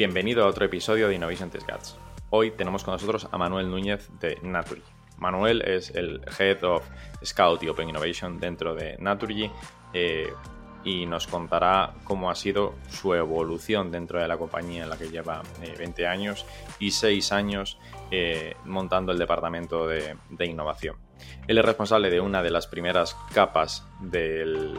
Bienvenido a otro episodio de Innovation Test Guts. Hoy tenemos con nosotros a Manuel Núñez de Naturgy. Manuel es el Head of Scout y Open Innovation dentro de Naturgy eh, y nos contará cómo ha sido su evolución dentro de la compañía en la que lleva 20 eh, años y 6 años eh, montando el departamento de innovación. Él es responsable de una de las primeras capas del,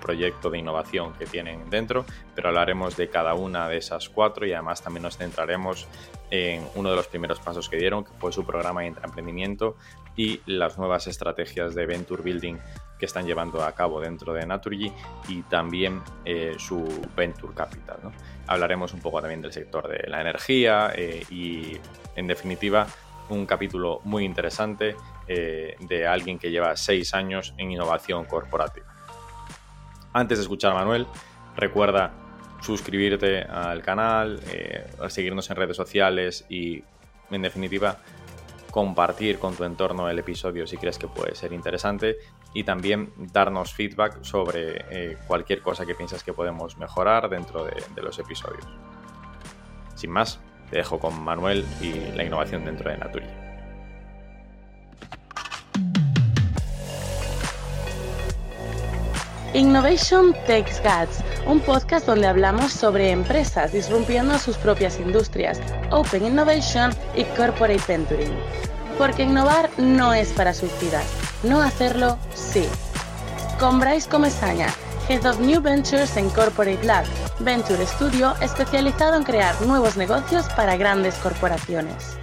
proyecto de innovación que tienen dentro, pero hablaremos de cada una de esas cuatro y además también nos centraremos en uno de los primeros pasos que dieron, que fue su programa de intraemprendimiento y las nuevas estrategias de Venture Building están llevando a cabo dentro de Naturgy y también eh, su Venture Capital. Hablaremos un poco también del sector de la energía eh, y, en definitiva, un capítulo muy interesante eh, de alguien que lleva seis años en innovación corporativa. Antes de escuchar a Manuel, recuerda suscribirte al canal, seguirnos en redes sociales y, en definitiva, compartir con tu entorno el episodio si crees que puede ser interesante y también darnos feedback sobre eh, cualquier cosa que piensas que podemos mejorar dentro de, los episodios. Sin más, te dejo con Manuel y la innovación dentro de Naturi. Innovation Takes Guts, un podcast donde hablamos sobre empresas disrumpiendo sus propias industrias, Open Innovation y Corporate Venturing. Porque innovar no es para suicidas, no hacerlo sí. Con Bryce Comesaña, Head of New Ventures en Corporate Lab, Venture Studio especializado en crear nuevos negocios para grandes corporaciones.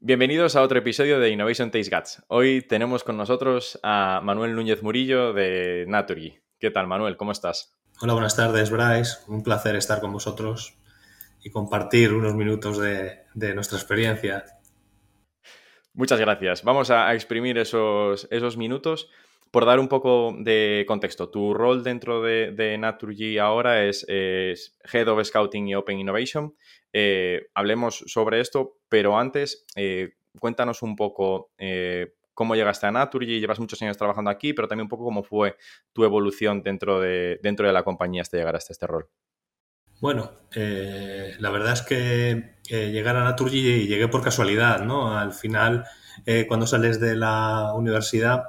Bienvenidos a otro episodio de Innovation Taste Guts. Hoy tenemos con nosotros a Manuel Núñez Murillo de Naturgy. ¿Qué tal, Manuel? ¿Cómo estás? Hola, buenas tardes, Bryce. Un placer estar con vosotros y compartir unos minutos de, nuestra experiencia. Muchas gracias. Vamos a, exprimir esos, esos minutos. Por dar un poco de contexto, tu rol dentro de, de Naturgy ahora es, Head of Scouting y Open Innovation. Eh, hablemos sobre esto, pero antes, eh, cuéntanos un poco eh, cómo llegaste a Naturgy, llevas muchos años trabajando aquí, pero también un poco cómo fue tu evolución dentro de, dentro de la compañía hasta llegar hasta este rol. Bueno, la verdad es que llegar a Naturgy llegué por casualidad, ¿no? Al final, cuando sales de la universidad,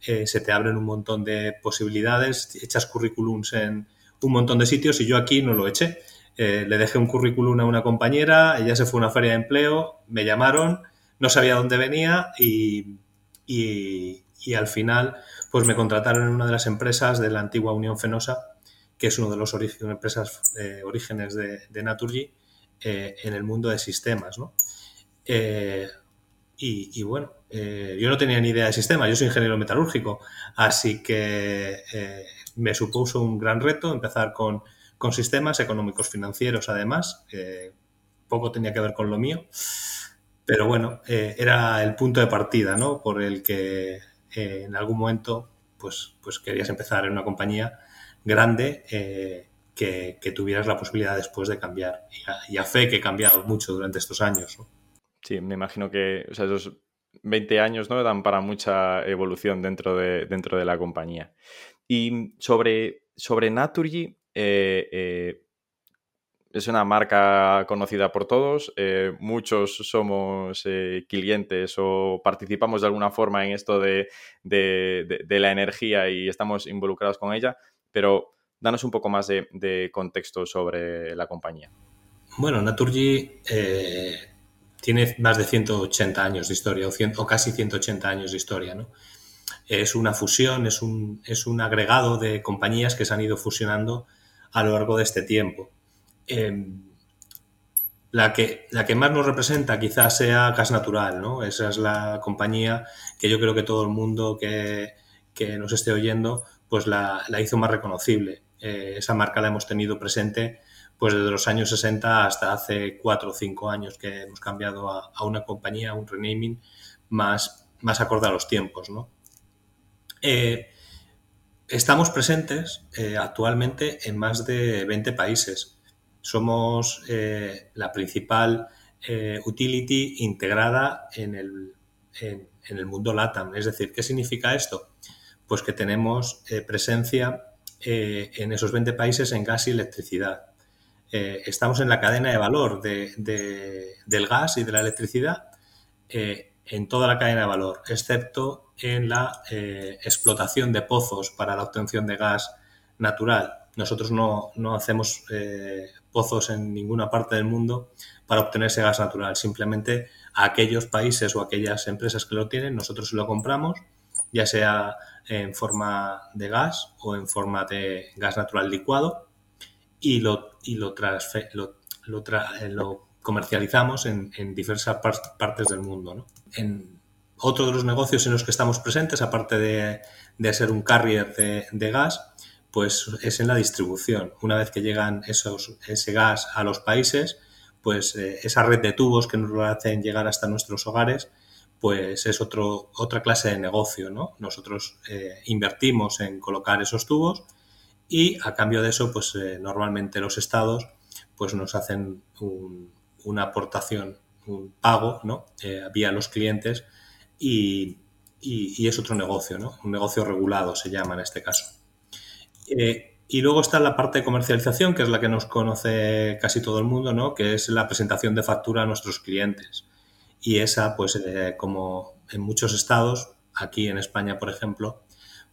se te abren un montón de posibilidades, echas currículums en un montón de sitios y yo aquí no lo eché. Eh, le dejé un currículum a una compañera, ella se fue a una feria de empleo, me llamaron, no sabía dónde venía y, al final pues me contrataron en una de las empresas de la antigua Unión Fenosa, que es uno de los empresas eh, orígenes de, de Naturgy eh, en el mundo de sistemas. Y, bueno, yo no tenía ni idea de sistemas, yo soy ingeniero metalúrgico, así que me supuso un gran reto empezar con con sistemas económicos financieros, además, poco tenía que ver con lo mío, pero bueno, eh, era el punto de partida, ¿no? Por el que eh, en algún momento, pues, pues querías empezar en una compañía grande que, tuvieras la posibilidad después de cambiar. Y a, fe que he cambiado mucho durante estos años. Sí, me imagino que esos 20 años ¿no? dan para mucha evolución dentro de, dentro de la compañía. Y sobre, sobre Naturgy, eh, eh, es una marca conocida por todos, eh, muchos somos clientes o participamos de alguna forma en esto de, la energía y estamos involucrados con ella, pero danos un poco más de, contexto sobre la compañía. Bueno, Naturgy tiene más de 180 años de historia, o, o, casi 180 años de historia, ¿no? Es una fusión, es un, agregado de compañías que se han ido fusionando a lo largo de este tiempo. Em, la, que, la que más nos representa quizás sea Gas Natural, ¿no? Esa es la compañía que yo creo que todo el mundo que, nos esté oyendo pues la, hizo más reconocible. Eh, esa marca la hemos tenido presente pues desde los años 60 hasta hace 4 o 5 años que hemos cambiado a, una compañía, un renaming más, más acorde a los tiempos, ¿no? Eh, Estamos presentes eh, actualmente en más de 20 países. Somos la principal utility integrada en el, en, el, mundo LATAM. Es decir, ¿qué significa esto? Pues que tenemos presencia en esos 20 países en gas y electricidad. eh, estamos en la cadena de valor del gas y de la electricidad eh, en toda la cadena de valor, excepto en la eh, explotación de pozos para la obtención de gas natural. Nosotros no, no hacemos pozos en ninguna parte del mundo para obtener ese gas natural. Simplemente aquellos países o aquellas empresas que lo tienen, nosotros lo compramos, ya sea en forma de gas o en forma de gas natural licuado y lo, y lo, lo, eh, lo, comercializamos en, diversas partes del mundo. En otro de los negocios en los que estamos presentes, aparte de, de ser un carrier de, de, gas, pues es en la distribución. Una vez que llegan esos, ese gas a los países, pues eh, esa red de tubos que nos lo hacen llegar hasta nuestros hogares, pues es otro, otra clase de negocio, ¿no? Nosotros eh, invertimos en colocar esos tubos y a cambio de eso, pues eh, normalmente los estados pues nos hacen una aportación, un pago, ¿no? vía los clientes y, y, es otro negocio, ¿no? Un negocio regulado se llama en este caso. Y luego está la parte de comercialización, que es la que nos conoce casi todo el mundo, ¿no? que es la presentación de factura a nuestros clientes. Y esa, pues eh, como en muchos estados, aquí en España, por ejemplo,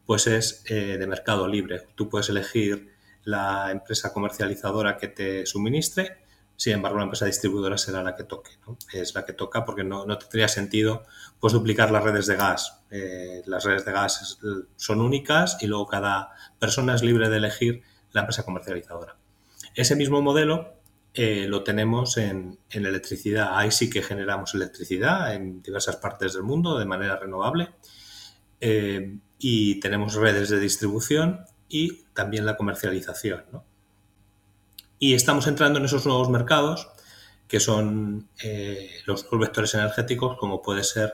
pues es eh, de mercado libre. Tú puedes elegir la empresa comercializadora que te suministre sin embargo, la empresa distribuidora será la que toque, ¿no? Es la que toca porque no, no tendría sentido pues, duplicar las redes de gas. Eh, las redes de gas son únicas y luego cada persona es libre de elegir la empresa comercializadora. Ese mismo modelo eh, lo tenemos en, en, electricidad. Ahí sí que generamos electricidad en diversas partes del mundo de manera renovable. Eh, y tenemos redes de distribución y también la comercialización. ¿no? Y estamos entrando en esos nuevos mercados que son eh, los, vectores energéticos, como puede ser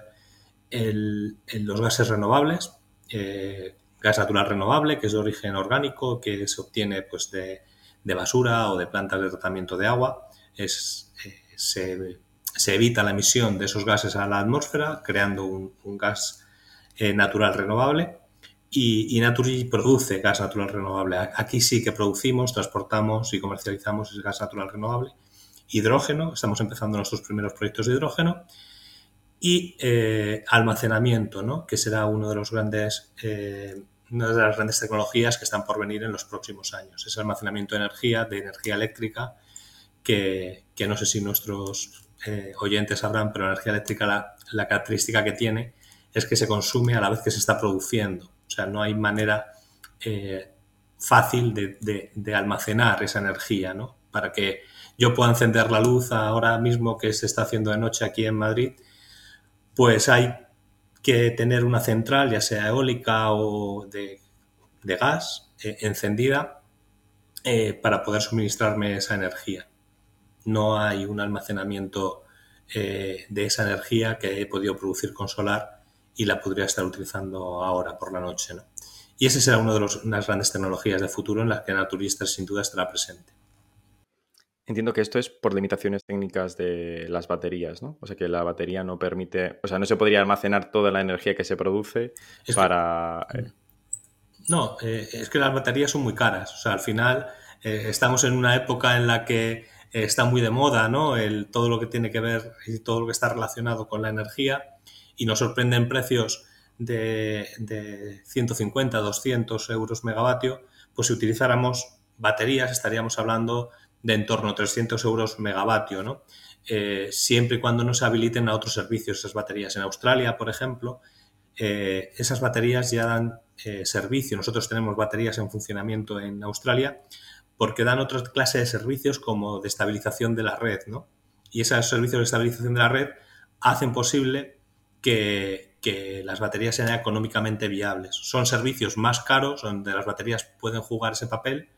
el, los gases renovables, eh, gas natural renovable, que es de origen orgánico, que se obtiene pues, de, basura o de plantas de tratamiento de agua. Es, eh, se, evita la emisión de esos gases a la atmósfera, creando un, gas natural renovable y, Naturgy produce gas natural renovable. Aquí sí que producimos, transportamos y comercializamos ese gas natural renovable. Hidrógeno, estamos empezando nuestros primeros proyectos de hidrógeno. Y eh, almacenamiento, ¿no? que será uno de los grandes, eh, una de las grandes tecnologías que están por venir en los próximos años. Es almacenamiento de energía, de energía eléctrica, que, que no sé si nuestros eh, oyentes sabrán, pero la energía eléctrica la, la característica que tiene es que se consume a la vez que se está produciendo. O sea, no hay manera eh, fácil de, almacenar esa energía, ¿no? Para que yo pueda encender la luz ahora mismo que se está haciendo de noche aquí en Madrid, pues hay que tener una central, ya sea eólica o de, gas, eh, encendida eh, para poder suministrarme esa energía. No hay un almacenamiento de esa energía que he podido producir con solar y la podría estar utilizando ahora por la noche. ¿no? Y ese será una de las grandes tecnologías de futuro en las que Naturista sin duda estará presente. Entiendo que esto es por limitaciones técnicas de las baterías, ¿no? O sea que la batería no permite, o sea, no se podría almacenar toda la energía que se produce para... Eh, no, eh, es que las baterías son muy caras. O sea, al final eh, estamos en una época en la que está muy de moda, ¿no? El, todo lo que tiene que ver y todo lo que está relacionado con la energía y nos sorprenden precios de, de 150, 200 euros megavatio, pues si utilizáramos baterías estaríamos hablando de en torno a 300 euros megavatio, ¿no? Eh, siempre y cuando no se habiliten a otros servicios esas baterías. En Australia, por ejemplo, eh, esas baterías ya dan eh, servicio. Nosotros tenemos baterías en funcionamiento en Australia porque dan otra clase de servicios como de estabilización de la red, ¿no? Y esos servicios de estabilización de la red hacen posible que, las baterías sean económicamente viables. Son servicios más caros donde las baterías pueden jugar ese papel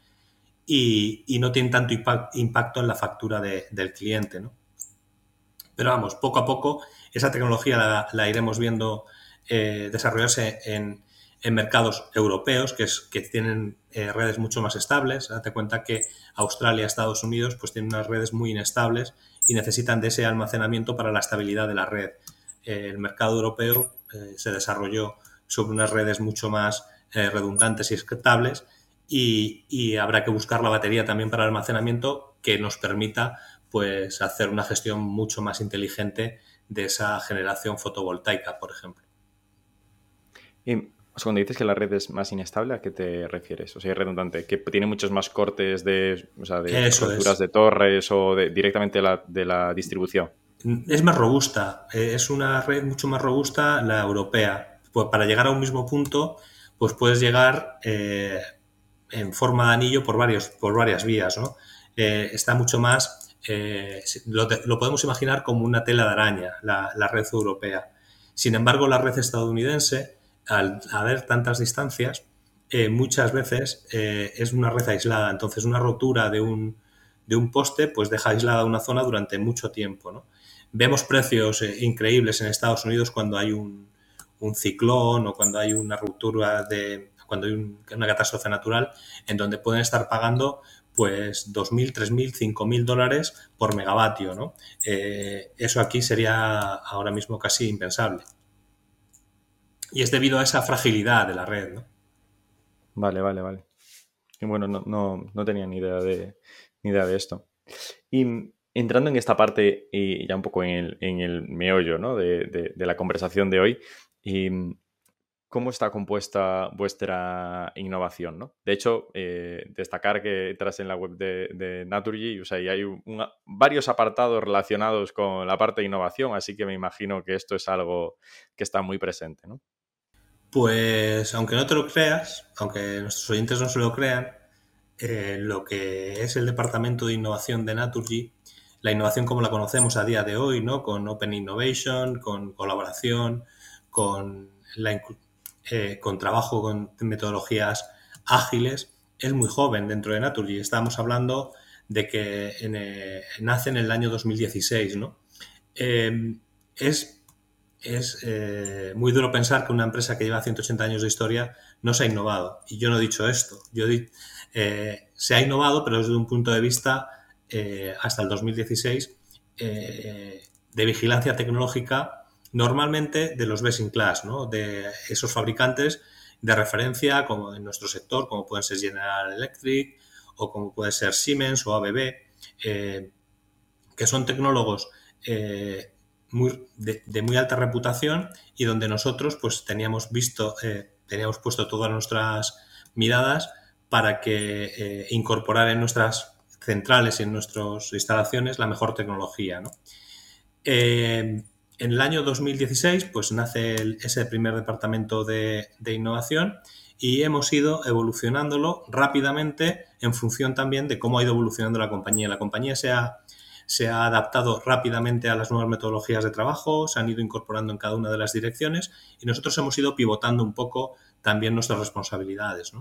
y, no tienen tanto impacto en la factura del cliente. ¿no? Pero vamos, poco a poco esa tecnología la, iremos viendo eh, desarrollarse en, mercados europeos que, es, que tienen eh, redes mucho más estables. Date cuenta que Australia, Estados Unidos, pues tienen unas redes muy inestables y necesitan de ese almacenamiento para la estabilidad de la red el mercado europeo eh, se desarrolló sobre unas redes mucho más eh, redundantes y estables y, habrá que buscar la batería también para el almacenamiento que nos permita pues hacer una gestión mucho más inteligente de esa generación fotovoltaica, por ejemplo. Y cuando dices que la red es más inestable, ¿a qué te refieres? O sea, es redundante, que tiene muchos más cortes de, o sea, de de torres o de, directamente de la, distribución. Es más robusta, eh, es una red mucho más robusta la europea. Pues para llegar a un mismo punto, pues puedes llegar eh, en forma de anillo por, varios, por varias vías. Eh, está mucho más, lo, lo, podemos imaginar como una tela de araña, la, red europea. Sin embargo, la red estadounidense al haber tantas distancias, eh, muchas veces eh, es una red aislada. Entonces, una rotura de un, de un, poste pues deja aislada una zona durante mucho tiempo. Vemos precios eh, increíbles en Estados Unidos cuando hay un, un, ciclón o cuando hay una ruptura de cuando hay una catástrofe natural en donde pueden estar pagando pues 2.000, 3.000, 5.000 dólares por megavatio. ¿no? eso aquí sería ahora mismo casi impensable. Y es debido a esa fragilidad de la red, ¿no? Vale, vale, vale. Y bueno, no, no, tenía ni idea, de, ni idea de esto. Y entrando en esta parte y ya un poco en el, en el meollo ¿no? de, de, la conversación de hoy, y ¿cómo está compuesta vuestra innovación? ¿no? De hecho, eh, destacar que entras en la web de, Naturgy o sea, y hay varios apartados relacionados con la parte de innovación, así que me imagino que esto es algo que está muy presente, ¿no? Pues aunque no te lo creas, aunque nuestros oyentes no se lo crean, eh, lo que es el departamento de innovación de Naturgy, la innovación como la conocemos a día de hoy, ¿no? Con Open Innovation, con colaboración, con, eh, con trabajo con metodologías ágiles, es muy joven dentro de Naturgy. Estamos hablando de que eh, nace en el año 2016, ¿no? es es eh, muy duro pensar que una empresa que lleva 180 años de historia no se ha innovado. Y yo no he dicho esto. Yo eh, se ha innovado, pero desde un punto de vista hasta el 2016 de vigilancia tecnológica, normalmente de los best in class, ¿no? de esos fabricantes de referencia como en nuestro sector, como pueden ser General Electric o como puede ser Siemens o ABB, que son tecnólogos de, muy alta reputación y donde nosotros pues teníamos visto, eh, teníamos puesto todas nuestras miradas para que eh, incorporar en nuestras centrales y en nuestras instalaciones la mejor tecnología. Eh, en el año 2016 pues nace ese primer departamento de, innovación y hemos ido evolucionándolo rápidamente en función también de cómo ha ido evolucionando la compañía. La compañía se ha se ha adaptado rápidamente a las nuevas metodologías de trabajo, se han ido incorporando en cada una de las direcciones y nosotros hemos ido pivotando un poco también nuestras responsabilidades.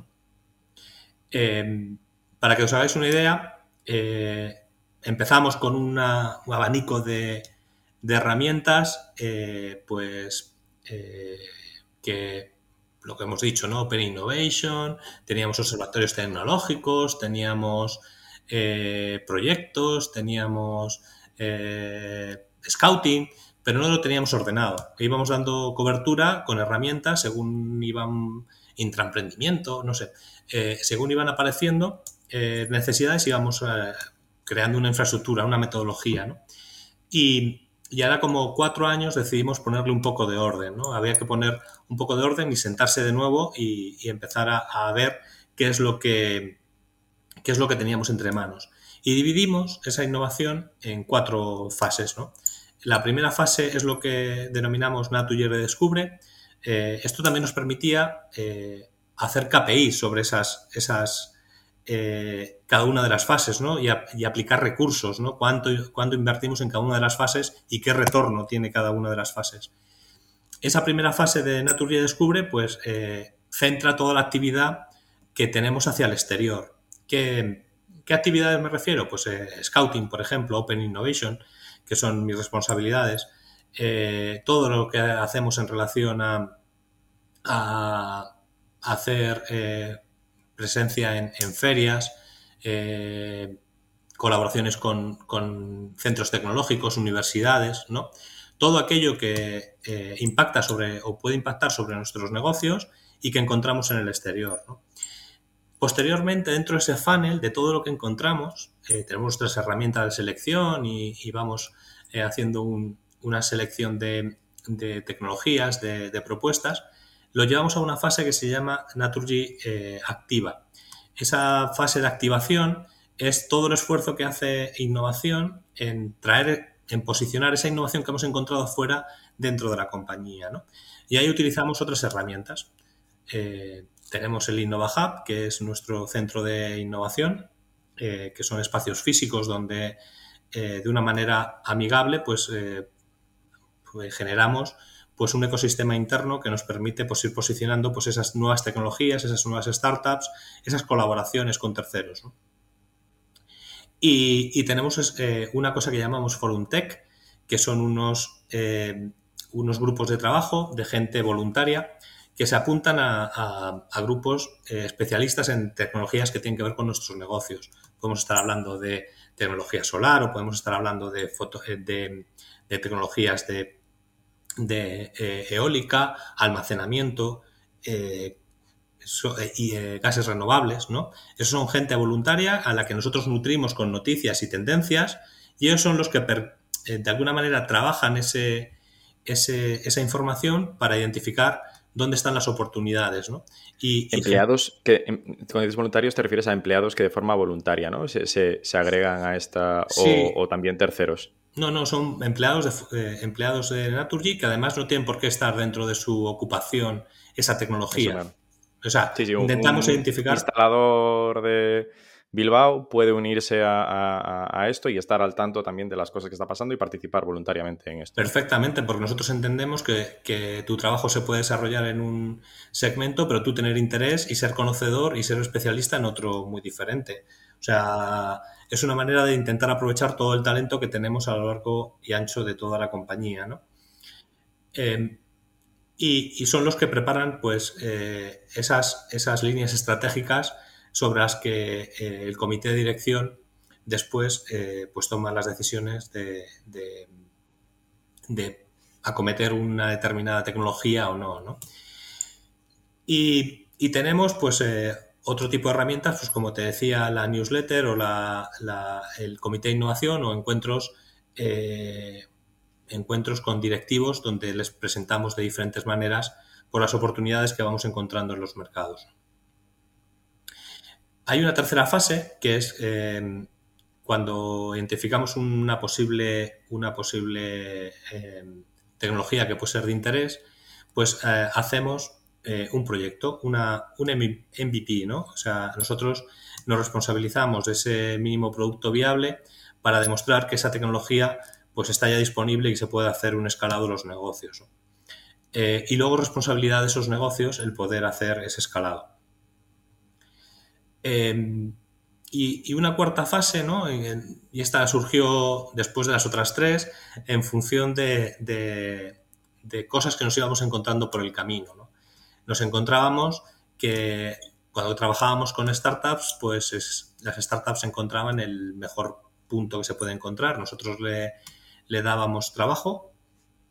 Em, para que os hagáis una idea, eh, empezamos con un abanico de, herramientas, eh, pues eh, que lo que hemos dicho, ¿no? Open Innovation, teníamos observatorios tecnológicos, teníamos eh, proyectos, teníamos scouting, pero no lo teníamos ordenado. Íbamos dando cobertura con herramientas según iban intraemprendimiento, no sé, según iban apareciendo necesidades íbamos creando una infraestructura, una metodología, ¿no? Y, y, ahora como cuatro años decidimos ponerle un poco de orden, ¿no? Había que poner un poco de orden y sentarse de nuevo y, empezar a, ver qué es lo que qué es lo que teníamos entre manos. Y dividimos esa innovación en cuatro fases. La primera fase es lo que denominamos Natural Redescubre. Eh, esto también nos permitía eh, hacer KPI sobre esas, esas eh, cada una de las fases y, aplicar recursos, ¿no? Cuánto, cuánto invertimos en cada una de las fases y qué retorno tiene cada una de las fases. Esa primera fase de Natural Descubre pues, centra toda la actividad que tenemos hacia el exterior. ¿Qué, actividades me refiero? Pues eh, Scouting, por ejemplo, Open Innovation, que son mis responsabilidades. Eh, todo lo que hacemos en relación a, hacer eh, presencia en, ferias, colaboraciones con, centros tecnológicos, universidades, ¿no? Todo aquello que impacta sobre o puede impactar sobre nuestros negocios y que encontramos en el exterior. Posteriormente, dentro de ese funnel, de todo lo que encontramos, eh, tenemos nuestras herramientas de selección y, vamos eh, haciendo una selección de, tecnologías, de, propuestas, lo llevamos a una fase que se llama Naturgy eh, Activa. Esa fase de activación es todo el esfuerzo que hace innovación en traer, en posicionar esa innovación que hemos encontrado fuera dentro de la compañía. Y ahí utilizamos otras herramientas. Tenemos el Innova Hub, que es nuestro centro de innovación, eh, que son espacios físicos donde eh, de una manera amigable pues, eh, pues, generamos pues, un ecosistema interno que nos permite pues, ir posicionando pues, esas nuevas tecnologías, esas nuevas startups, esas colaboraciones con terceros. Y, tenemos una cosa que llamamos Forum Tech, que son unos, unos grupos de trabajo de gente voluntaria que se apuntan a, grupos eh, especialistas en tecnologías que tienen que ver con nuestros negocios. Podemos estar hablando de tecnología solar o podemos estar hablando de, eh, de, tecnologías de, eh, eólica, almacenamiento y gases renovables. ¿no? Esos son gente voluntaria a la que nosotros nutrimos con noticias y tendencias y ellos son los que de alguna manera trabajan ese, esa información para identificar dónde están las oportunidades, ¿no? Y, empleados que, em, cuando dices voluntarios te refieres a empleados que de forma voluntaria, ¿no? Se, agregan a esta o, también terceros. No, no, son empleados de, eh, empleados de Naturgy que además no tienen por qué estar dentro de su ocupación esa tecnología. O sea, intentamos identificar. Instalador de Bilbao puede unirse a, esto y estar al tanto también de las cosas que está pasando y participar voluntariamente en esto. Perfectamente, porque nosotros entendemos que, tu trabajo se puede desarrollar en un segmento, pero tú tener interés y ser conocedor y ser especialista en otro muy diferente. O sea, es una manera de intentar aprovechar todo el talento que tenemos a lo largo y ancho de toda la compañía, ¿no? Em, y, son los que preparan pues eh, esas, esas líneas estratégicas sobre las que eh, el comité de dirección después eh, pues toma las decisiones de, de, acometer una determinada tecnología o no. Y, tenemos pues otro tipo de herramientas, pues como te decía, la newsletter o la, el comité de innovación o encuentros, encuentros con directivos donde les presentamos de diferentes maneras por las oportunidades que vamos encontrando en los mercados. Hay una tercera fase que es em, cuando identificamos una posible, una posible em, tecnología que puede ser de interés, pues eh, hacemos eh, un proyecto, una, un MVP, ¿no? O sea, nosotros nos responsabilizamos de ese mínimo producto viable para demostrar que esa tecnología pues está ya disponible y se puede hacer un escalado de los negocios. Eh, y luego responsabilidad de esos negocios el poder hacer ese escalado. Em, y, una cuarta fase, ¿no? Y, esta surgió después de las otras tres en función de, cosas que nos íbamos encontrando por el camino. Nos encontrábamos que cuando trabajábamos con startups, pues las startups encontraban el mejor punto que se puede encontrar. Nosotros le, le dábamos trabajo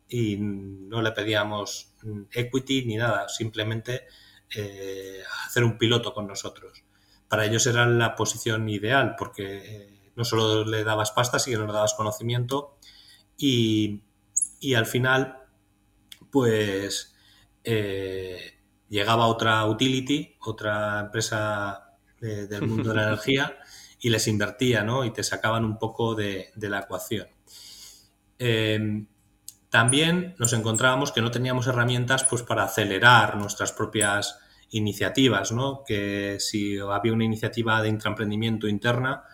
y no le pedíamos equity ni nada, simplemente eh, hacer un piloto con nosotros para ellos era la posición ideal, porque eh, no solo le dabas pasta, sino le dabas conocimiento y, al final, pues eh, llegaba otra utility, otra empresa del mundo de la energía y les invertía, ¿no? Y te sacaban un poco de, la ecuación. Eh, también nos encontrábamos que no teníamos herramientas pues, para acelerar nuestras propias iniciativas, ¿no? Que si había una iniciativa de intraemprendimiento interna,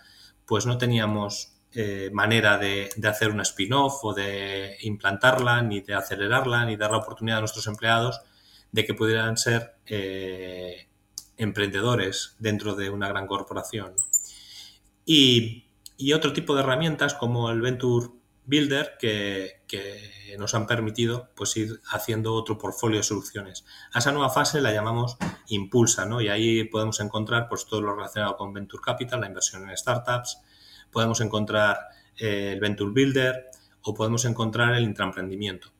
pues no teníamos eh, manera de, hacer una spin-off o de implantarla, ni de acelerarla, ni dar la oportunidad a nuestros empleados de que pudieran ser eh, emprendedores dentro de una gran corporación. Y, otro tipo de herramientas como el Venture Builder que, nos han permitido pues, ir haciendo otro portfolio de soluciones. A esa nueva fase la llamamos Impulsa, ¿no? Y ahí podemos encontrar pues, todo lo relacionado con Venture Capital, la inversión en startups, podemos encontrar eh, el Venture Builder o podemos encontrar el intraemprendimiento,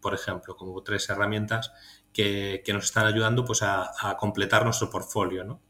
por ejemplo, como tres herramientas que, nos están ayudando pues, a, completar nuestro portfolio, ¿no?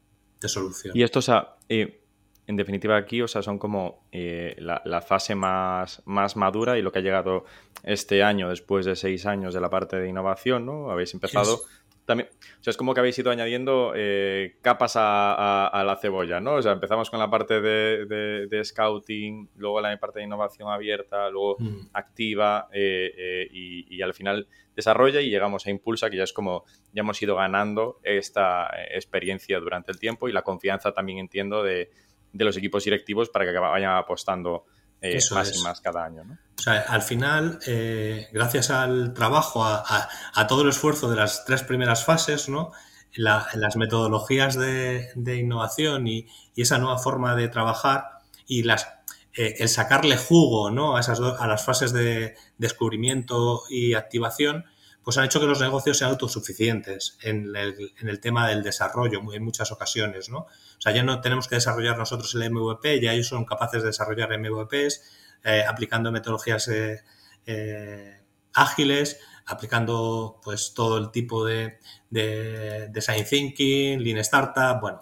solución. Y esto, o sea, eh, en definitiva aquí, o sea, son como eh, la, fase más, más madura y lo que ha llegado este año, después de seis años de la parte de innovación, ¿no? Habéis empezado... También, o sea, es como que habéis ido añadiendo eh, capas a, la cebolla, ¿no? O sea, empezamos con la parte de, scouting, luego la parte de innovación abierta, luego mm. activa y, al final desarrolla y llegamos a Impulsa, que ya es como ya hemos ido ganando esta experiencia durante el tiempo y la confianza también entiendo de, los equipos directivos para que vayan apostando eh, más y más cada año. O sea, al final, eh, gracias al trabajo, a, todo el esfuerzo de las tres primeras fases, ¿no? las metodologías de, innovación y, esa nueva forma de trabajar y las, eh, el sacarle jugo ¿no? a, esas a las fases de descubrimiento y activación, pues han hecho que los negocios sean autosuficientes en el, tema del desarrollo en muchas ocasiones. O sea, ya no tenemos que desarrollar nosotros el MVP, ya ellos son capaces de desarrollar MVPs eh, aplicando metodologías eh, eh, ágiles, aplicando pues todo el tipo de, design thinking, lean startup, bueno,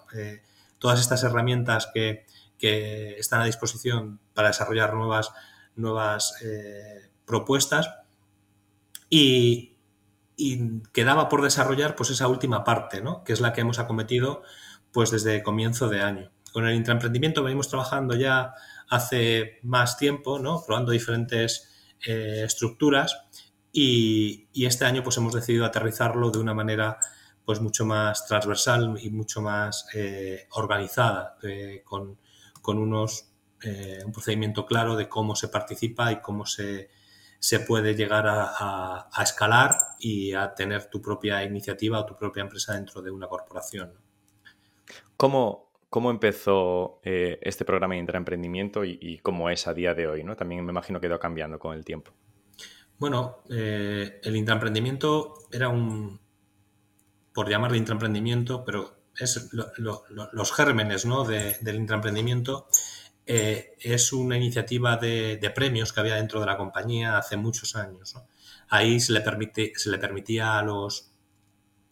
todas estas herramientas que, que, están a disposición para desarrollar nuevas, nuevas propuestas. Y, y quedaba por desarrollar pues esa última parte, ¿no? que es la que hemos acometido pues desde comienzo de año. Con el intraemprendimiento venimos trabajando ya hace más tiempo, ¿no? probando diferentes eh, estructuras y, este año pues hemos decidido aterrizarlo de una manera pues mucho más transversal y mucho más eh, organizada, eh, con, con, unos, un procedimiento claro de cómo se participa y cómo se, se puede llegar a, escalar y a tener tu propia iniciativa o tu propia empresa dentro de una corporación. ¿Cómo, cómo empezó eh, este programa de intraemprendimiento y, cómo es a día de hoy? ¿no? También me imagino que ha ido cambiando con el tiempo. Bueno, eh, el intraemprendimiento era un, por llamarle intraemprendimiento, pero es los gérmenes ¿no? del intraemprendimiento eh, es una iniciativa de, premios que había dentro de la compañía hace muchos años. Ahí se le, permite, se le permitía a los,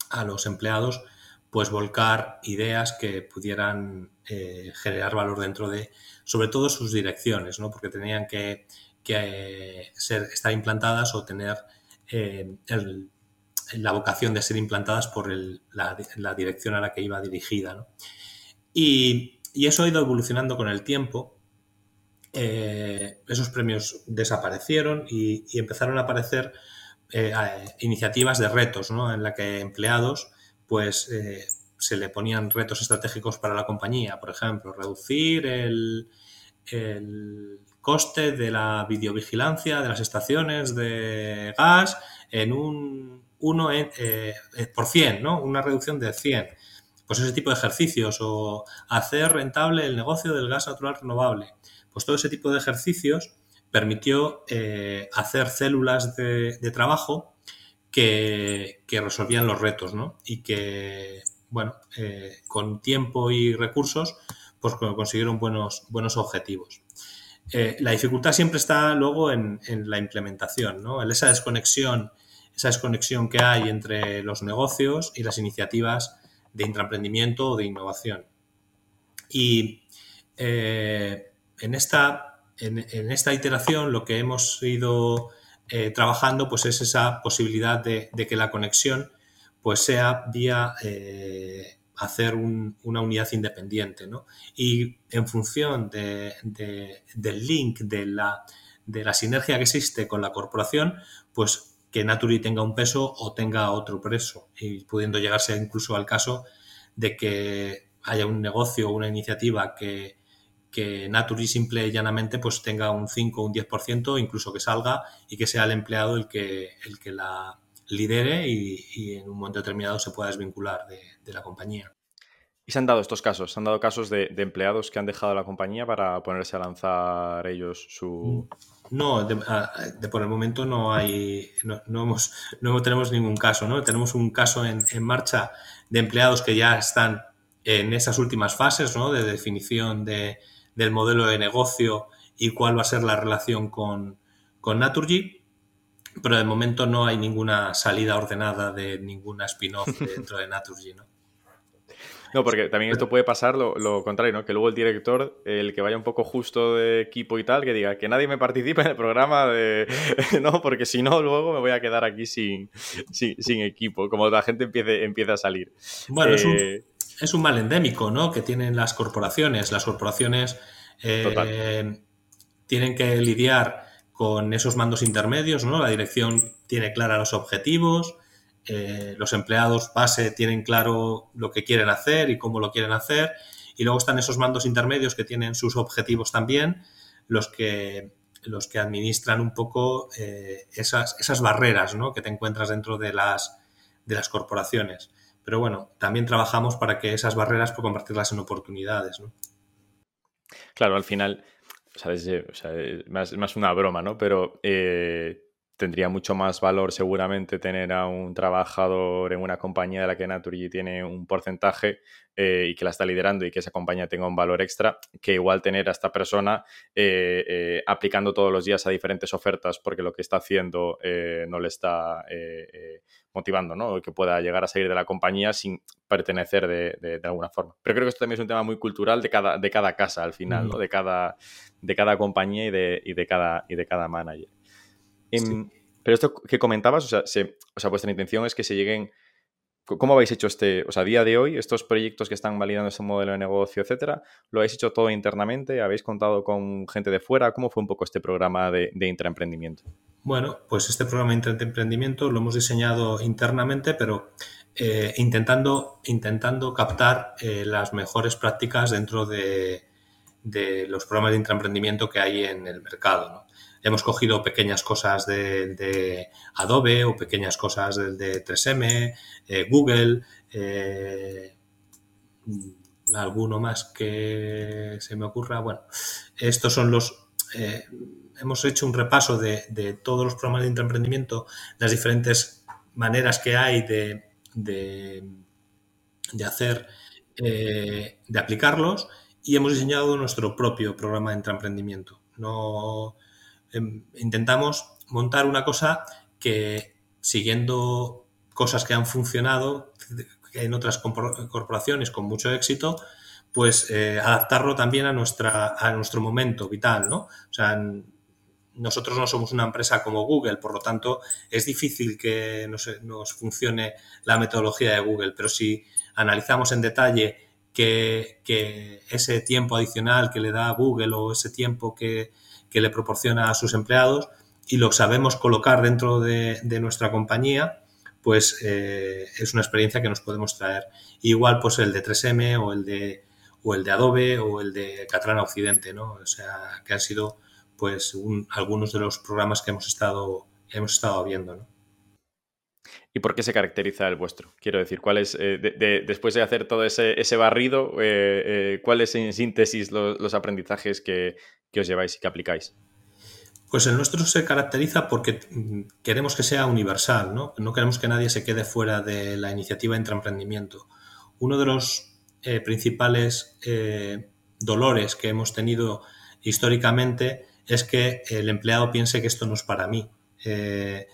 a los empleados pues volcar ideas que pudieran eh, generar valor dentro de, sobre todo sus direcciones, ¿no? porque tenían que, que ser, estar implantadas o tener eh, la vocación de ser implantadas por la, dirección a la que iba dirigida. Y, y eso ha ido evolucionando con el tiempo. Eh, esos premios desaparecieron y, empezaron a aparecer eh, iniciativas de retos, ¿no? En la que empleados, pues, eh, se le ponían retos estratégicos para la compañía. Por ejemplo, reducir el, coste de la videovigilancia de las estaciones de gas en un 1 por 100, ¿no? Una reducción de 100 pues ese tipo de ejercicios o hacer rentable el negocio del gas natural renovable. Pues todo ese tipo de ejercicios permitió eh, hacer células de, trabajo que, resolvían los retos, ¿no? Y que, bueno, eh, con tiempo y recursos, pues consiguieron buenos, buenos objetivos. Eh, la dificultad siempre está luego en, en, la implementación, ¿no? En esa desconexión, esa desconexión que hay entre los negocios y las iniciativas de intraemprendimiento o de innovación. Y eh, en, esta, en, esta iteración lo que hemos ido eh, trabajando pues es esa posibilidad de, que la conexión pues sea vía eh, hacer una unidad independiente. Y en función del link, de la, de la sinergia que existe con la corporación, pues que Naturi tenga un peso o tenga otro peso y pudiendo llegarse incluso al caso de que haya un negocio o una iniciativa que, que Naturi simple y llanamente pues tenga un 5 o un 10%, incluso que salga y que sea el empleado el que, el que la lidere y, en un momento determinado se pueda desvincular de, la compañía. ¿Y se han dado estos casos? ¿Se han dado casos de, empleados que han dejado la compañía para ponerse a lanzar ellos su, mm. No, de, por el momento no hay, no, no, hemos, no tenemos ningún caso, ¿no? Tenemos un caso en, en, marcha de empleados que ya están en esas últimas fases, ¿no? De definición de, del modelo de negocio y cuál va a ser la relación con, con Naturgy, pero de momento no hay ninguna salida ordenada de ninguna spin-off dentro de Naturgy, ¿no? No, porque también esto puede pasar lo, lo, contrario, ¿no? Que luego el director, el que vaya un poco justo de equipo y tal, que diga que nadie me participe en el programa de... no, porque si no, luego me voy a quedar aquí sin, sin, equipo, como la gente empiece, empieza a salir. Bueno, es, un, eh, es, un, mal endémico, ¿no? Que tienen las corporaciones. Las corporaciones eh, tienen que lidiar con esos mandos intermedios, ¿no? La dirección tiene clara los objetivos, eh, los empleados base tienen claro lo que quieren hacer y cómo lo quieren hacer, y luego están esos mandos intermedios que tienen sus objetivos también, los que, los que administran un poco eh, esas, esas, barreras ¿no? que te encuentras dentro de las, de las corporaciones. Pero bueno, también trabajamos para que esas barreras, por convertirlas en oportunidades. ¿no? Claro, al final o sea, es, más, una broma, ¿no? Pero eh, tendría mucho más valor seguramente tener a un trabajador en una compañía de la que Naturgy tiene un porcentaje eh, y que la está liderando y que esa compañía tenga un valor extra, que igual tener a esta persona eh, aplicando todos los días a diferentes ofertas porque lo que está haciendo no le está motivando, ¿no? Que pueda llegar a salir de la compañía sin pertenecer de, alguna forma. Pero creo que esto también es un tema muy cultural de cada, de cada casa al final, ¿no? De cada, de cada compañía y de, y de, cada, y de cada manager. Em, pero esto que comentabas, o sea, o sea, vuestra intención es que se lleguen... ¿Cómo habéis hecho este, o sea, a día de hoy, estos proyectos que están validando ese modelo de negocio, etcétera, lo habéis hecho todo internamente? ¿Habéis contado con gente de fuera? ¿Cómo fue un poco este programa de, de intraemprendimiento? Bueno, pues este programa de emprendimiento lo hemos diseñado internamente, pero eh, intentando, intentando captar eh, las mejores prácticas dentro de, los programas de intraemprendimiento que hay en el mercado. Hemos cogido pequeñas cosas de, Adobe o pequeñas cosas de, 3M, eh, Google, alguno más que se me ocurra. Bueno, estos son los hemos hecho un repaso de, todos los programas de intraemprendimiento, las diferentes maneras que hay de, de, hacer, eh, de aplicarlos y hemos diseñado nuestro propio programa de intraemprendimiento. No, em, intentamos montar una cosa que siguiendo cosas que han funcionado en otras corporaciones con mucho éxito, pues eh, adaptarlo también a, nuestra, a nuestro momento vital, ¿no? O sea, nosotros no somos una empresa como Google, por lo tanto es difícil que nos, funcione la metodología de Google, pero si analizamos en detalle que, ese tiempo adicional que le da Google o ese tiempo que, le proporciona a sus empleados y lo sabemos colocar dentro de, nuestra compañía, pues eh, es una experiencia que nos podemos traer. Igual pues el de 3M o el de, o el de Adobe o el de Catalana Occidente, ¿no? O sea, que han sido pues algunos de los programas que hemos estado, hemos estado viendo. ¿no? ¿Y por qué se caracteriza el vuestro? Quiero decir, ¿cuál eh, después de hacer todo ese, barrido, eh, eh, cuáles en síntesis los, aprendizajes que, os lleváis y que aplicáis? Pues el nuestro se caracteriza porque queremos que sea universal, ¿no? No queremos que nadie se quede fuera de la iniciativa de intraemprendimiento. Uno de los principales dolores que hemos tenido históricamente es que el empleado piense que esto no es para mí, eh,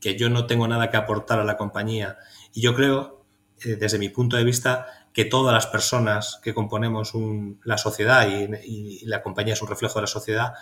que, yo no tengo nada que aportar a la compañía. Y yo creo, eh, desde mi punto de vista, que todas las personas que componemos la sociedad y, la compañía es un reflejo de la sociedad,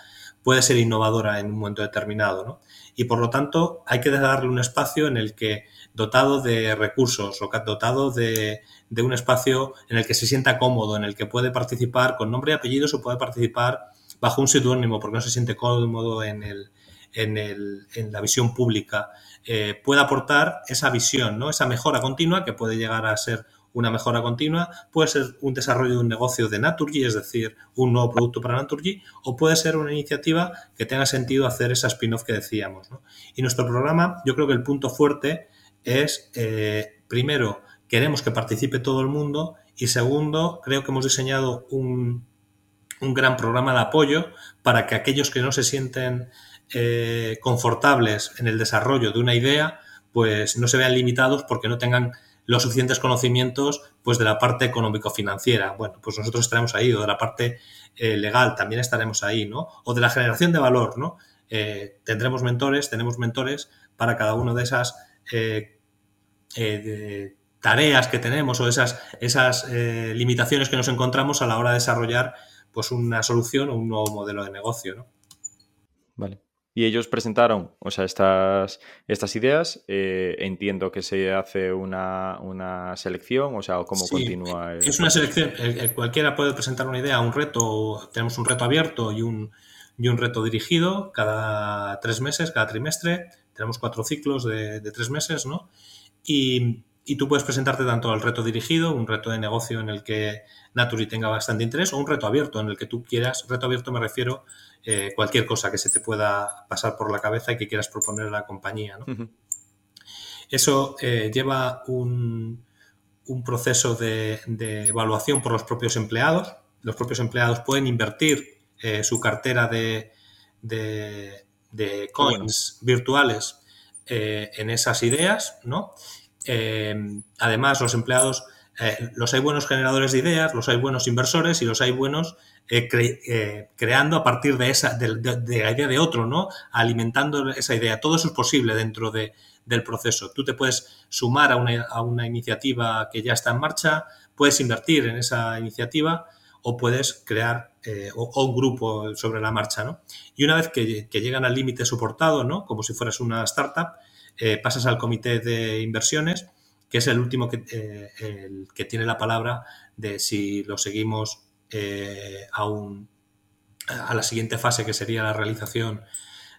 puede ser innovadora en un momento determinado. Y por lo tanto, hay que darle un espacio en el que, dotado de recursos, dotado de, de un espacio en el que se sienta cómodo, en el que puede participar con nombre y apellidos o puede participar bajo un seudónimo porque no se siente cómodo en, el, en, la visión pública, eh, puede aportar esa visión, esa mejora continua que puede llegar a ser una mejora continua, puede ser un desarrollo de un negocio de Naturgy, es decir, un nuevo producto para Naturgy, o puede ser una iniciativa que tenga sentido hacer esa spin-off que decíamos. Y nuestro programa, yo creo que el punto fuerte es, eh, primero, queremos que participe todo el mundo y segundo, creo que hemos diseñado un, un gran programa de apoyo para que aquellos que no se sienten eh, confortables en el desarrollo de una idea, pues no se vean limitados porque no tengan los suficientes conocimientos pues de la parte económico-financiera. Bueno, pues nosotros estaremos ahí, o de la parte eh, legal también estaremos ahí, ¿no? O de la generación de valor, ¿no? Eh, tendremos mentores, tenemos mentores para cada una de esas tareas que tenemos o esas, esas limitaciones que nos encontramos a la hora de desarrollar pues una solución o un nuevo modelo de negocio. ¿no? Vale. Y ellos presentaron, o sea, estas, estas ideas. Eh, entiendo que se hace una, selección, o sea, cómo continúa. El... Es una selección. cualquiera puede presentar una idea, un reto. Tenemos un reto abierto y un, y un reto dirigido cada tres meses, cada trimestre. Tenemos cuatro ciclos de, de tres meses, ¿no? Y, y tú puedes presentarte tanto al reto dirigido, un reto de negocio en el que Naturi tenga bastante interés, o un reto abierto en el que tú quieras. Reto abierto me refiero eh, cualquier cosa que se te pueda pasar por la cabeza y que quieras proponer a la compañía. Eso eh, lleva un, un proceso de, evaluación por los propios empleados. Los propios empleados pueden invertir eh, su cartera de, de, coins virtuales en esas ideas, ¿no? Además, los empleados, eh, los hay buenos generadores de ideas, los hay buenos inversores y los hay buenos eh, creando a partir de esa, de, la idea de otro, ¿no? Alimentando esa idea. Todo eso es posible dentro del proceso. Tú te puedes sumar a una, iniciativa que ya está en marcha, puedes invertir en esa iniciativa o puedes crear un grupo sobre la marcha, ¿no? Y una vez que, llegan al límite soportado, ¿no? Como si fueras una startup, eh, pasas al comité de inversiones, que es el último que, eh, que tiene la palabra de si lo seguimos eh, a, la siguiente fase, que sería la realización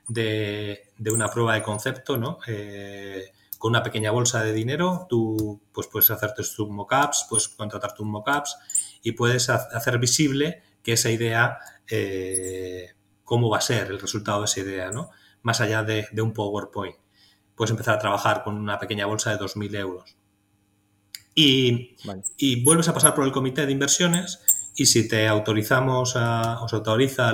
de, una prueba de concepto, ¿no? con una pequeña bolsa de dinero, tú pues, puedes hacerte tus mockups, puedes contratar tus mockups y puedes hacer visible que esa idea, cómo va a ser el resultado de esa idea, ¿no? Más allá de un PowerPoint puedes empezar a trabajar con una pequeña bolsa de 2.000 euros. Y, y, vuelves a pasar por el comité de inversiones y si te autorizamos, a, os autoriza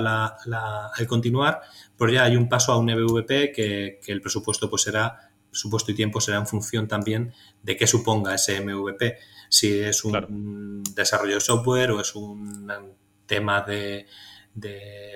el continuar, pues ya hay un paso a un MVP que, el presupuesto pues será, presupuesto y tiempo será en función también de qué suponga ese MVP. Si es un desarrollo de software o es un tema de,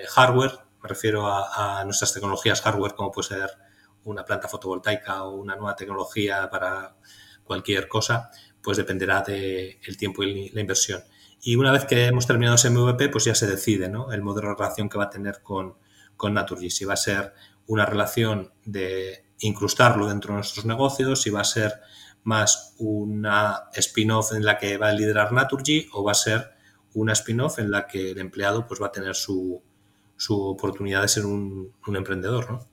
hardware, me refiero a, a, nuestras tecnologías hardware como puede ser una planta fotovoltaica o una nueva tecnología para cualquier cosa, pues dependerá del tiempo y la inversión. Y una vez que hemos terminado ese MVP, pues ya se decide ¿no? el modelo de relación que va a tener con, con Naturgy. Si va a ser una relación de incrustarlo dentro de nuestros negocios, si va a ser más una spin-off en la que va a liderar Naturgy o va a ser una spin-off en la que el empleado pues, va a tener su, su oportunidad de ser un, un emprendedor. ¿no?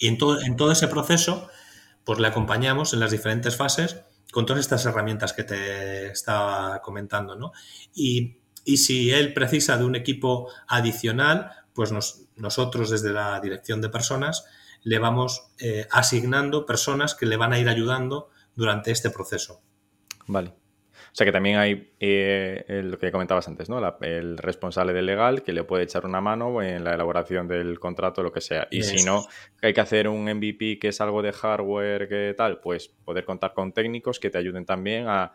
Y en todo, en todo ese proceso, pues le acompañamos en las diferentes fases con todas estas herramientas que te estaba comentando, ¿no? Y, si él precisa de un equipo adicional, pues nosotros desde la dirección de personas le vamos eh, asignando personas que le van a ir ayudando durante este proceso. Vale. O sea que también hay eh, lo que comentabas antes, ¿no? el responsable del legal que le puede echar una mano en la elaboración del contrato, lo que sea. Y si no, hay que hacer un MVP que es algo de hardware, que tal, pues poder contar con técnicos que te ayuden también a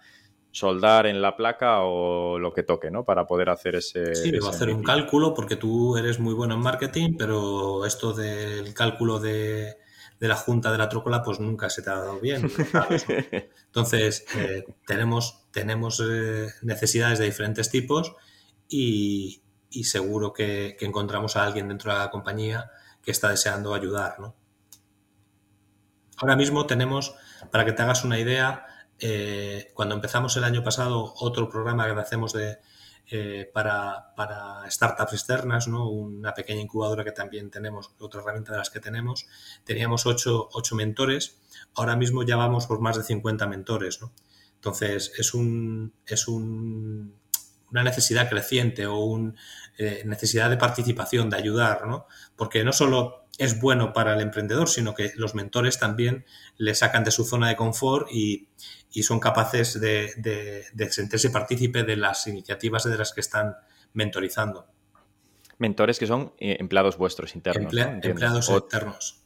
soldar en la placa o lo que toque, ¿no? Para poder hacer ese. Sí, a hacer un cálculo porque tú eres muy bueno en marketing, pero esto del cálculo de de la Junta de la Trócola, pues nunca se te ha dado bien. Entonces, eh, tenemos, tenemos eh, necesidades de diferentes tipos y, seguro que, encontramos a alguien dentro de la compañía que está deseando ayudar. Ahora mismo tenemos, para que te hagas una idea, eh, cuando empezamos el año pasado otro programa que hacemos de, eh, para, startups externas, ¿no? una pequeña incubadora que también tenemos, otra herramienta de las que tenemos. Teníamos ocho, mentores, ahora mismo ya vamos por más de 50 mentores. ¿no? Entonces, es, un, es un, una necesidad creciente o una eh, necesidad de participación, de ayudar, ¿no? porque no solo es bueno para el emprendedor, sino que los mentores también le sacan de su zona de confort y, y son capaces de, sentirse partícipe de las iniciativas de las que están mentorizando. Mentores que son eh, empleados vuestros internos. Empleados internos.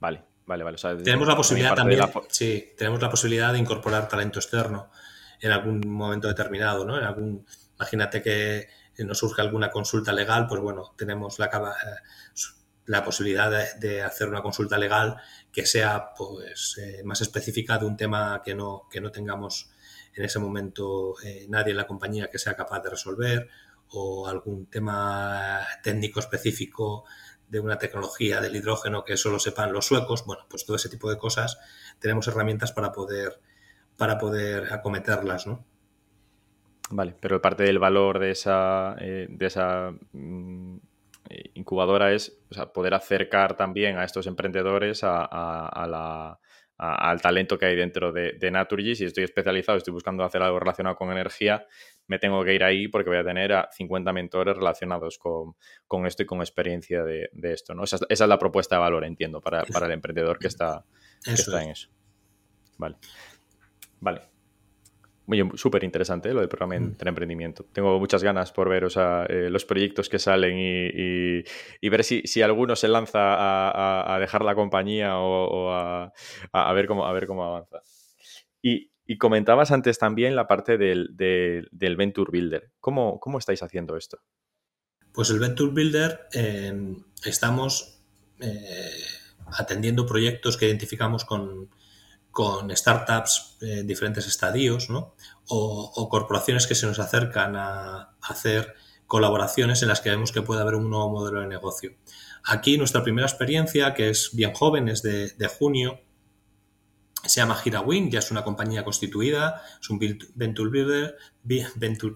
Vale, vale, vale. tenemos la posibilidad también, sí, tenemos la posibilidad de incorporar talento externo en algún momento determinado, ¿no? En algún, imagínate que nos surge alguna consulta legal, pues bueno, tenemos la la posibilidad de, hacer una consulta legal que sea pues, eh, más específica de un tema que no, que no tengamos en ese momento eh, nadie en la compañía que sea capaz de resolver o algún tema técnico específico de una tecnología del hidrógeno que solo sepan los suecos. Bueno, pues todo ese tipo de cosas tenemos herramientas para poder, para poder acometerlas, ¿no? Vale, pero parte del valor de esa, eh, de esa mm, eh, incubadora es poder acercar también a estos emprendedores a, la, al talento que hay dentro de, de, Naturgy. Si estoy especializado, estoy buscando hacer algo relacionado con energía, me tengo que ir ahí porque voy a tener a 50 mentores relacionados con, esto y con experiencia de, esto. ¿no? Esa, es la propuesta de valor, entiendo, para, el emprendedor que está, que está en eso. Vale. Vale. Muy súper interesante ¿eh? lo del programa mm. de emprendimiento. Tengo muchas ganas por ver eh, los proyectos que salen y, ver si, si, alguno se lanza a, dejar la compañía o, a, ver cómo, a ver cómo avanza. Y, comentabas antes también la parte del, Venture Builder. ¿Cómo, ¿Cómo, estáis haciendo esto? Pues el Venture Builder em, estamos eh, atendiendo proyectos que identificamos con, con startups en diferentes estadios, ¿no? O, corporaciones que se nos acercan a hacer colaboraciones en las que vemos que puede haber un nuevo modelo de negocio. Aquí nuestra primera experiencia, que es bien joven, es de, junio, se llama GiraWin, ya es una compañía constituida, es un Venture Builder, venture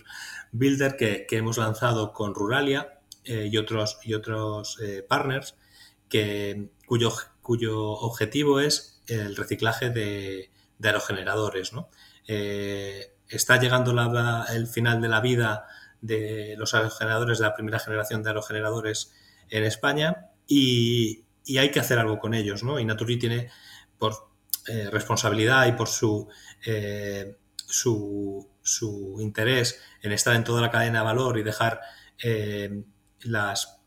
builder que, hemos lanzado con Ruralia eh, y otros, y otros eh, partners que, cuyo, cuyo objetivo es el reciclaje de, aerogeneradores. ¿no? Eh, está llegando el final de la vida de los aerogeneradores de la primera generación de aerogeneradores en España y, hay que hacer algo con ellos. ¿no? Y Naturi tiene por eh, responsabilidad y por su, eh, su, su, interés en estar en toda la cadena de valor y dejar las,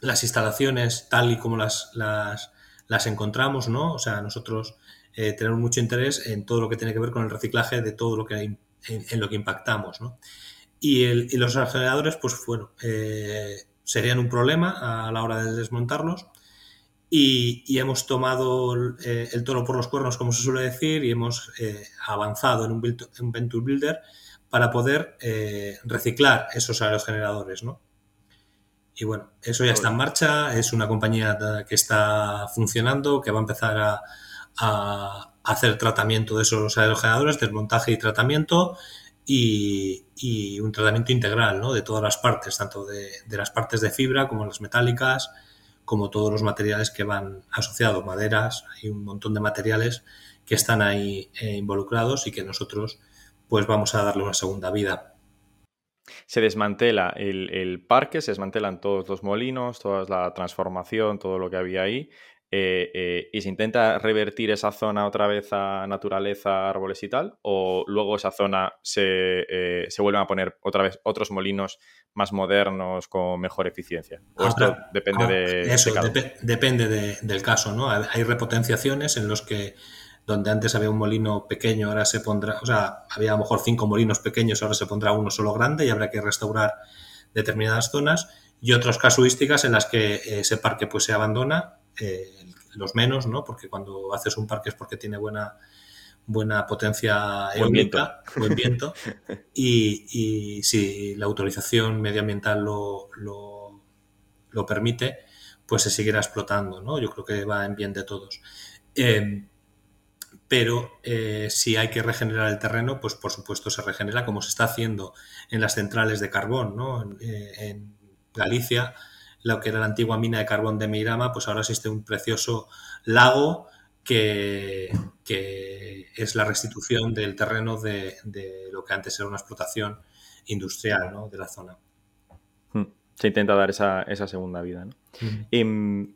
las instalaciones tal y como las, las las encontramos, ¿no? O sea, nosotros eh, tenemos mucho interés en todo lo que tiene que ver con el reciclaje de todo lo que en, lo que impactamos, ¿no? Y, los generadores, pues bueno, eh, serían un problema a la hora de desmontarlos. Y, hemos tomado eh, el toro por los cuernos, como se suele decir, y hemos avanzado en un, Venture Builder para poder reciclar esos aerogeneradores, ¿no? Y bueno, eso ya está en marcha, es una compañía que está funcionando, que va a empezar a, hacer tratamiento de esos aerogeneradores, desmontaje y tratamiento y, un tratamiento integral ¿no? de todas las partes, tanto de, las partes de fibra como las metálicas, como todos los materiales que van asociados, maderas, hay un montón de materiales que están ahí eh, involucrados y que nosotros pues vamos a darle una segunda vida. Se desmantela el, parque, se desmantelan todos los molinos, toda la transformación, todo lo que había ahí, eh, eh, y se intenta revertir esa zona otra vez a naturaleza, árboles y tal, o luego esa zona se, eh, se vuelven a poner otra vez otros molinos más modernos con mejor eficiencia. O esto depende de. Eso, depende del caso, ¿no? Hay repotenciaciones en los que donde antes había un molino pequeño, ahora se pondrá, o sea, había a lo mejor cinco molinos pequeños, ahora se pondrá uno solo grande y habrá que restaurar determinadas zonas y otras casuísticas en las que ese parque pues se abandona, eh, los menos, ¿no? Porque cuando haces un parque es porque tiene buena buena potencia eólica, buen viento, y, si la autorización medioambiental lo, lo, permite, pues se seguirá explotando, ¿no? Yo creo que va en bien de todos. Eh, pero eh, si hay que regenerar el terreno, pues por supuesto se regenera como se está haciendo en las centrales de carbón, ¿no? En, eh, Galicia, lo que era la antigua mina de carbón de Meirama, pues ahora existe un precioso lago que, es la restitución del terreno de, lo que antes era una explotación industrial ¿no? de la zona. Hmm. Se intenta dar esa, segunda vida. ¿no? Em,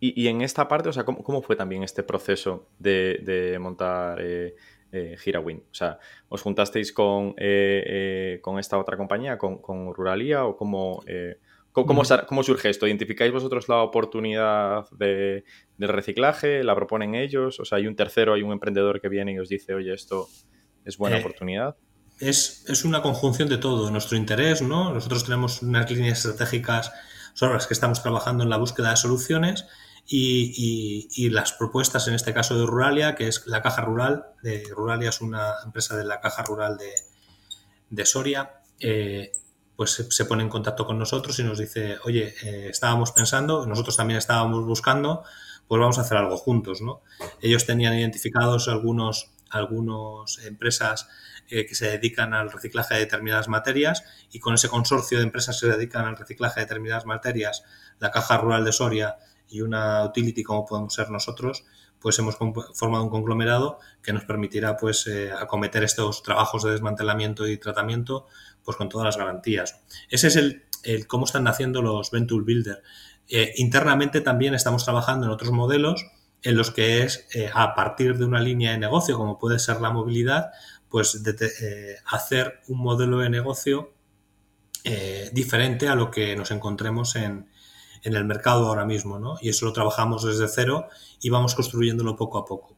y, en esta parte, o sea, ¿cómo, fue también este proceso de, montar eh, eh O sea, ¿os juntasteis con, eh, eh, con esta otra compañía, con, Ruralia, o cómo, cómo, cómo, surge esto? ¿Identificáis vosotros la oportunidad de, del reciclaje? ¿La proponen ellos? O sea, hay un tercero, hay un emprendedor que viene y os dice, oye, esto es buena oportunidad. Es, es, una conjunción de todo, nuestro interés, ¿no? Nosotros tenemos unas líneas estratégicas sobre las que estamos trabajando en la búsqueda de soluciones y, las propuestas en este caso de Ruralia, que es la Caja Rural. De, Ruralia es una empresa de la Caja Rural de, Soria. Eh, pues se, pone en contacto con nosotros y nos dice, oye, eh, estábamos pensando, nosotros también estábamos buscando, pues vamos a hacer algo juntos, ¿no? Ellos tenían identificados algunos, algunos empresas eh, que se dedican al reciclaje de determinadas materias y con ese consorcio de empresas que se dedican al reciclaje de determinadas materias, la Caja Rural de Soria y una utility como podemos ser nosotros, pues hemos formado un conglomerado que nos permitirá pues eh, acometer estos trabajos de desmantelamiento y tratamiento pues con todas las garantías. Ese es el, cómo están naciendo los Venture Builder. Eh, internamente también estamos trabajando en otros modelos en los que es eh, a partir de una línea de negocio como puede ser la movilidad, pues hacer un modelo de negocio diferente a lo que nos encontremos en, en el mercado ahora mismo, ¿no? Y eso lo trabajamos desde cero y vamos construyéndolo poco a poco.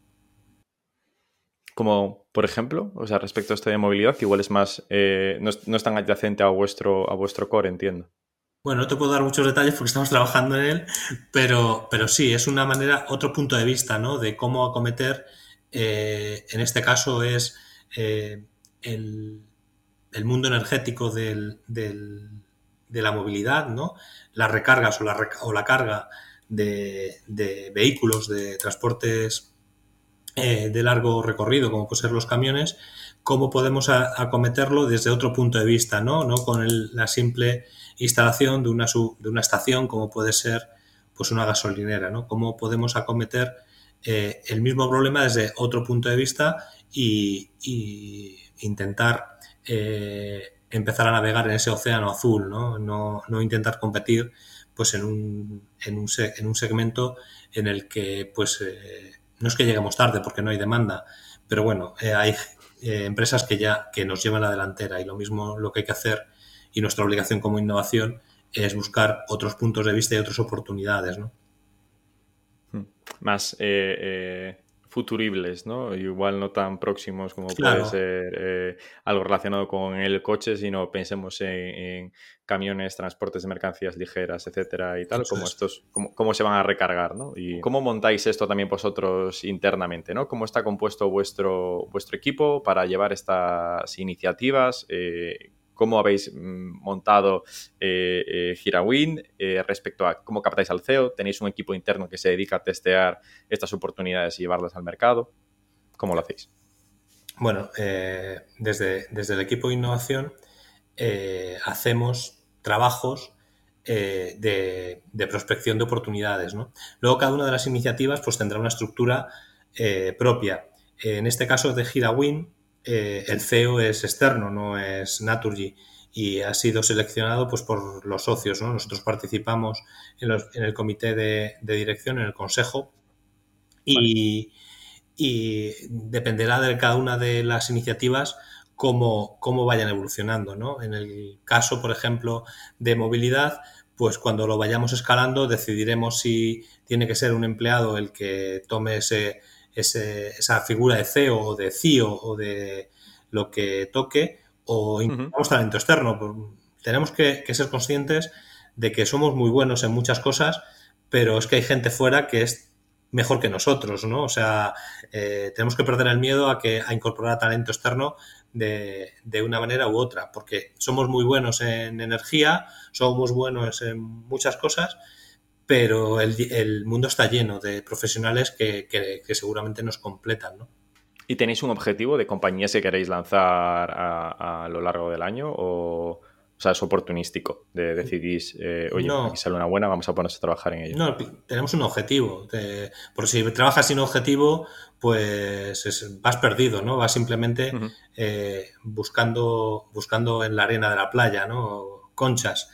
Como, por ejemplo, o sea, respecto a esto de movilidad, igual es más, eh, no, es, tan adyacente a vuestro, a vuestro core, entiendo. Bueno, no te puedo dar muchos detalles porque estamos trabajando en él, pero, pero sí, es una manera, otro punto de vista, ¿no? De cómo acometer, eh, en este caso es eh, el, mundo energético del, de la movilidad, ¿no? Las recargas o la, o la carga de, vehículos, de transportes eh, de largo recorrido, como pueden ser los camiones, cómo podemos acometerlo desde otro punto de vista, ¿no? no con la simple instalación de una, de una estación, como puede ser pues una gasolinera, ¿no? Cómo podemos acometer eh, el mismo problema desde otro punto de vista y, intentar eh, empezar a navegar en ese océano azul, ¿no? No, intentar competir pues en un, en un, en un segmento en el que pues no es que lleguemos tarde porque no hay demanda, pero bueno, eh, hay eh, empresas que ya que nos llevan la delantera y lo mismo lo que hay que hacer y nuestra obligación como innovación es buscar otros puntos de vista y otras oportunidades, ¿no? Hmm. Más futuribles, ¿no? Igual no tan próximos como puede ser eh, algo relacionado con el coche, sino pensemos en, camiones, transportes de mercancías ligeras, etcétera y tal, como estos, cómo, se van a recargar, ¿no? Y cómo montáis esto también vosotros internamente, ¿no? ¿Cómo está compuesto vuestro, vuestro equipo para llevar estas iniciativas? Eh, cómo habéis mm, montado eh, eh, eh, respecto a cómo captáis al CEO. ¿Tenéis un equipo interno que se dedica a testear estas oportunidades y llevarlas al mercado? ¿Cómo lo hacéis? Bueno, desde, desde, el equipo de innovación hacemos trabajos de, prospección de oportunidades. Luego cada una de las iniciativas pues, tendrá una estructura propia. En este caso de GiraWin eh, el CEO es externo, no es Naturgy y ha sido seleccionado pues por los socios. Nosotros participamos en, el comité de, dirección, en el consejo y, dependerá de cada una de las iniciativas cómo, cómo vayan evolucionando. En el caso, por ejemplo, de movilidad, pues cuando lo vayamos escalando decidiremos si tiene que ser un empleado el que tome ese esa figura de CEO o de CIO o de lo que toque o incluso talento externo. Tenemos que, ser conscientes de que somos muy buenos en muchas cosas, pero es que hay gente fuera que es mejor que nosotros, ¿no? O sea, eh, tenemos que perder el miedo a que a incorporar talento externo de, de, una manera u otra, porque somos muy buenos en energía, somos buenos en muchas cosas, pero el, mundo está lleno de profesionales que, seguramente nos completan, ¿no? ¿Y tenéis un objetivo de compañías que queréis lanzar a, lo largo del año o, o sea, es oportunístico de decidís, eh, oye, aquí sale una buena, vamos a ponerse a trabajar en ello? No, tenemos un objetivo. porque si trabajas sin objetivo, pues vas perdido, ¿no? Vas simplemente eh, buscando, buscando en la arena de la playa, ¿no? Conchas.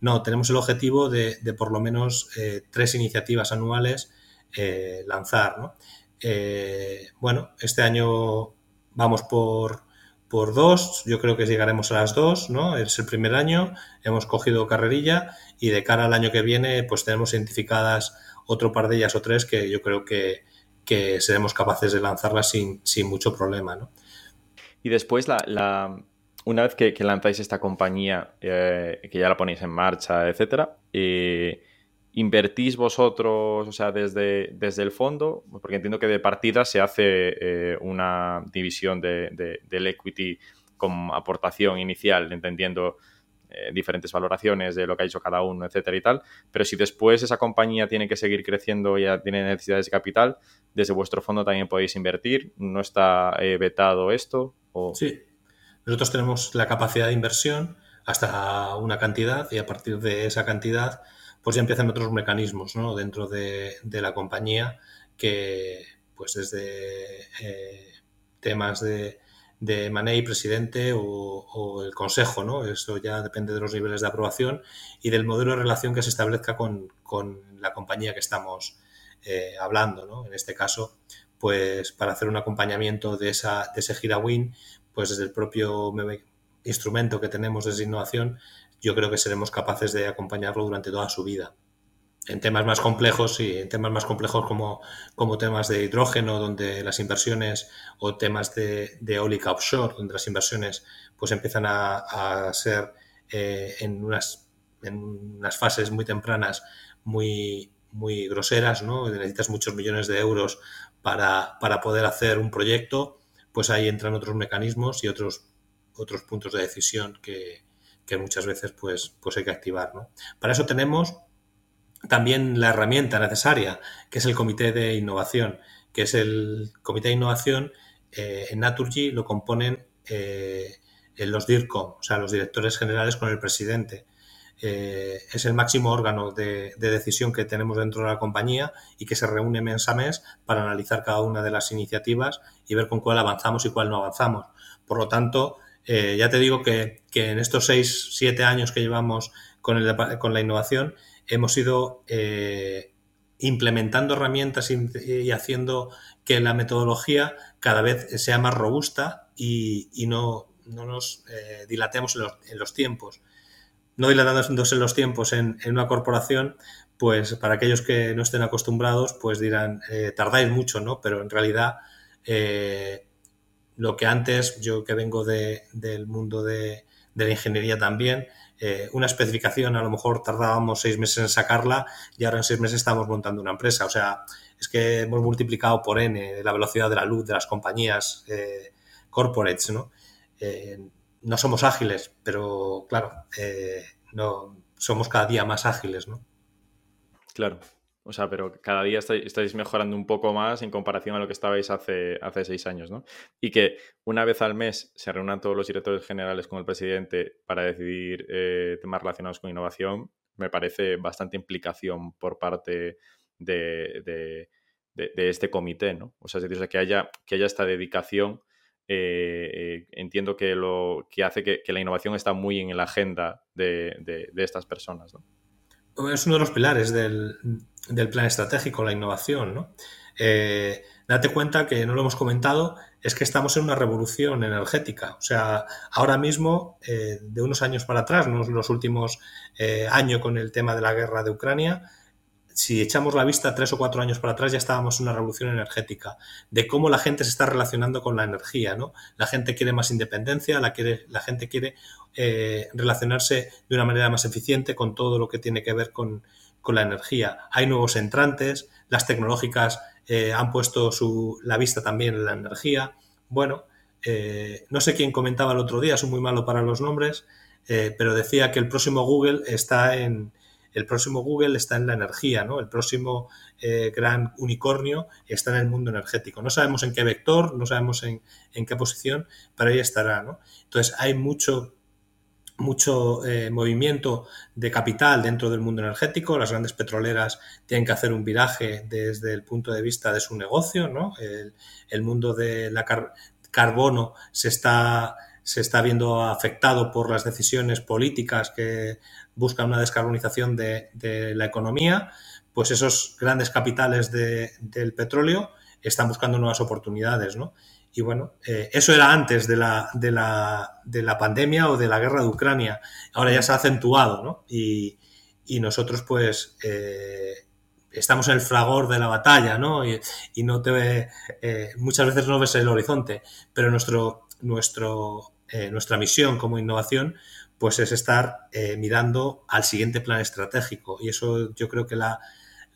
No, tenemos el objetivo de, por lo menos eh, tres iniciativas anuales eh, lanzar. ¿no? Eh, bueno, este año vamos por, por dos, yo creo que llegaremos a las dos, ¿no? Es el primer año, hemos cogido carrerilla y de cara al año que viene, pues tenemos identificadas otro par de ellas o tres que yo creo que, que seremos capaces de lanzarlas sin, sin mucho problema, ¿no? Y después la, una vez que, lanzáis esta compañía, eh, que ya la ponéis en marcha, etcétera, eh, ¿invertís vosotros, o sea, desde, desde el fondo? Porque entiendo que de partida se hace eh, una división de, del equity con aportación inicial, entendiendo diferentes valoraciones de lo que ha hecho cada uno, etcétera y tal. Pero si después esa compañía tiene que seguir creciendo y ya tiene necesidades de capital, desde vuestro fondo también podéis invertir. ¿No está vetado esto? Sí, nosotros tenemos la capacidad de inversión hasta una cantidad y a partir de esa cantidad pues ya empiezan otros mecanismos dentro de, la compañía que pues desde eh, temas de, de Money, presidente o, el consejo, ¿no? Eso ya depende de los niveles de aprobación y del modelo de relación que se establezca con, la compañía que estamos eh, hablando, ¿no? En este caso, pues para hacer un acompañamiento de, esa, de ese gira win, pues desde el propio instrumento que tenemos desde innovación, yo creo que seremos capaces de acompañarlo durante toda su vida. En temas más complejos, y en temas más complejos como, como temas de hidrógeno, donde las inversiones, o temas de, eólica offshore, donde las inversiones pues empiezan a, ser eh, en, unas, en unas fases muy tempranas muy, muy groseras, ¿no? Necesitas muchos millones de euros para, para poder hacer un proyecto pues ahí entran otros mecanismos y otros, otros puntos de decisión que, muchas veces pues, pues hay que activar. Para eso tenemos también la herramienta necesaria, que es el Comité de Innovación, que es el Comité de Innovación eh, en Naturgy lo componen eh, los DIRCOM, o sea, los directores generales con el presidente. Eh, es el máximo órgano de, decisión que tenemos dentro de la compañía y que se reúne mes a mes para analizar cada una de las iniciativas y ver con cuál avanzamos y cuál no avanzamos. Por lo tanto, eh, ya te digo que, en estos seis, siete años que llevamos con, la innovación, hemos ido eh, implementando herramientas y, haciendo que la metodología cada vez sea más robusta y, no, nos dilatemos en los tiempos no dilatándose los tiempos en, una corporación, pues para aquellos que no estén acostumbrados, pues dirán, eh, tardáis mucho, ¿no? Pero en realidad, eh, lo que antes, yo que vengo del mundo de, la ingeniería también, eh, una especificación a lo mejor tardábamos seis meses en sacarla y ahora en seis meses estamos montando una empresa. O sea, es que hemos multiplicado por N la velocidad de la luz de las compañías corporates, ¿no? no somos ágiles, pero claro, eh, no somos cada día más ágiles, ¿no? Claro. O sea, pero cada día estáis, mejorando un poco más en comparación a lo que estabais hace, hace seis años, ¿no? Y que una vez al mes se reúnan todos los directores generales con el presidente para decidir eh, temas relacionados con innovación, me parece bastante implicación por parte de, este comité, ¿no? O sea, es decir, que haya, que haya esta dedicación eh, eh, entiendo que lo que hace que, la innovación está muy en la agenda de, estas personas. Es uno de los pilares del, plan estratégico, la innovación. ¿no? Eh, date cuenta que no lo hemos comentado, es que estamos en una revolución energética. O sea, ahora mismo, de unos años para atrás, los últimos años con el tema de la guerra de Ucrania, si echamos la vista tres o cuatro años para atrás, ya estábamos en una revolución energética, de cómo la gente se está relacionando con la energía, ¿no? La gente quiere más independencia, la, quiere, la gente quiere eh, relacionarse de una manera más eficiente con todo lo que tiene que ver con, la energía. Hay nuevos entrantes, las tecnológicas eh, han puesto su, la vista también en la energía. Bueno, eh, no sé quién comentaba el otro día, soy muy malo para los nombres, pero decía que el próximo Google está en, el próximo Google está en la energía, ¿no? El próximo eh, gran unicornio está en el mundo energético. No sabemos en qué vector, no sabemos en, qué posición, pero ahí estará, ¿no? Entonces hay mucho mucho eh, movimiento de capital dentro del mundo energético. Las grandes petroleras tienen que hacer un viraje desde el punto de vista de su negocio, ¿no? El, mundo de la carbono se está se está viendo afectado por las decisiones políticas que buscan una descarbonización de, la economía, pues esos grandes capitales del petróleo están buscando nuevas oportunidades, ¿no? Y bueno, eh, eso era antes de la, de, la, de la, pandemia o de la guerra de Ucrania. Ahora ya se ha acentuado, ¿no? Y, nosotros, pues, eh, estamos en el fragor de la batalla, ¿no? Y, no te ve, eh, muchas veces no ves el horizonte, pero nuestro, nuestro nuestra misión como innovación, pues es estar mirando al siguiente plan estratégico. Y eso yo creo que la,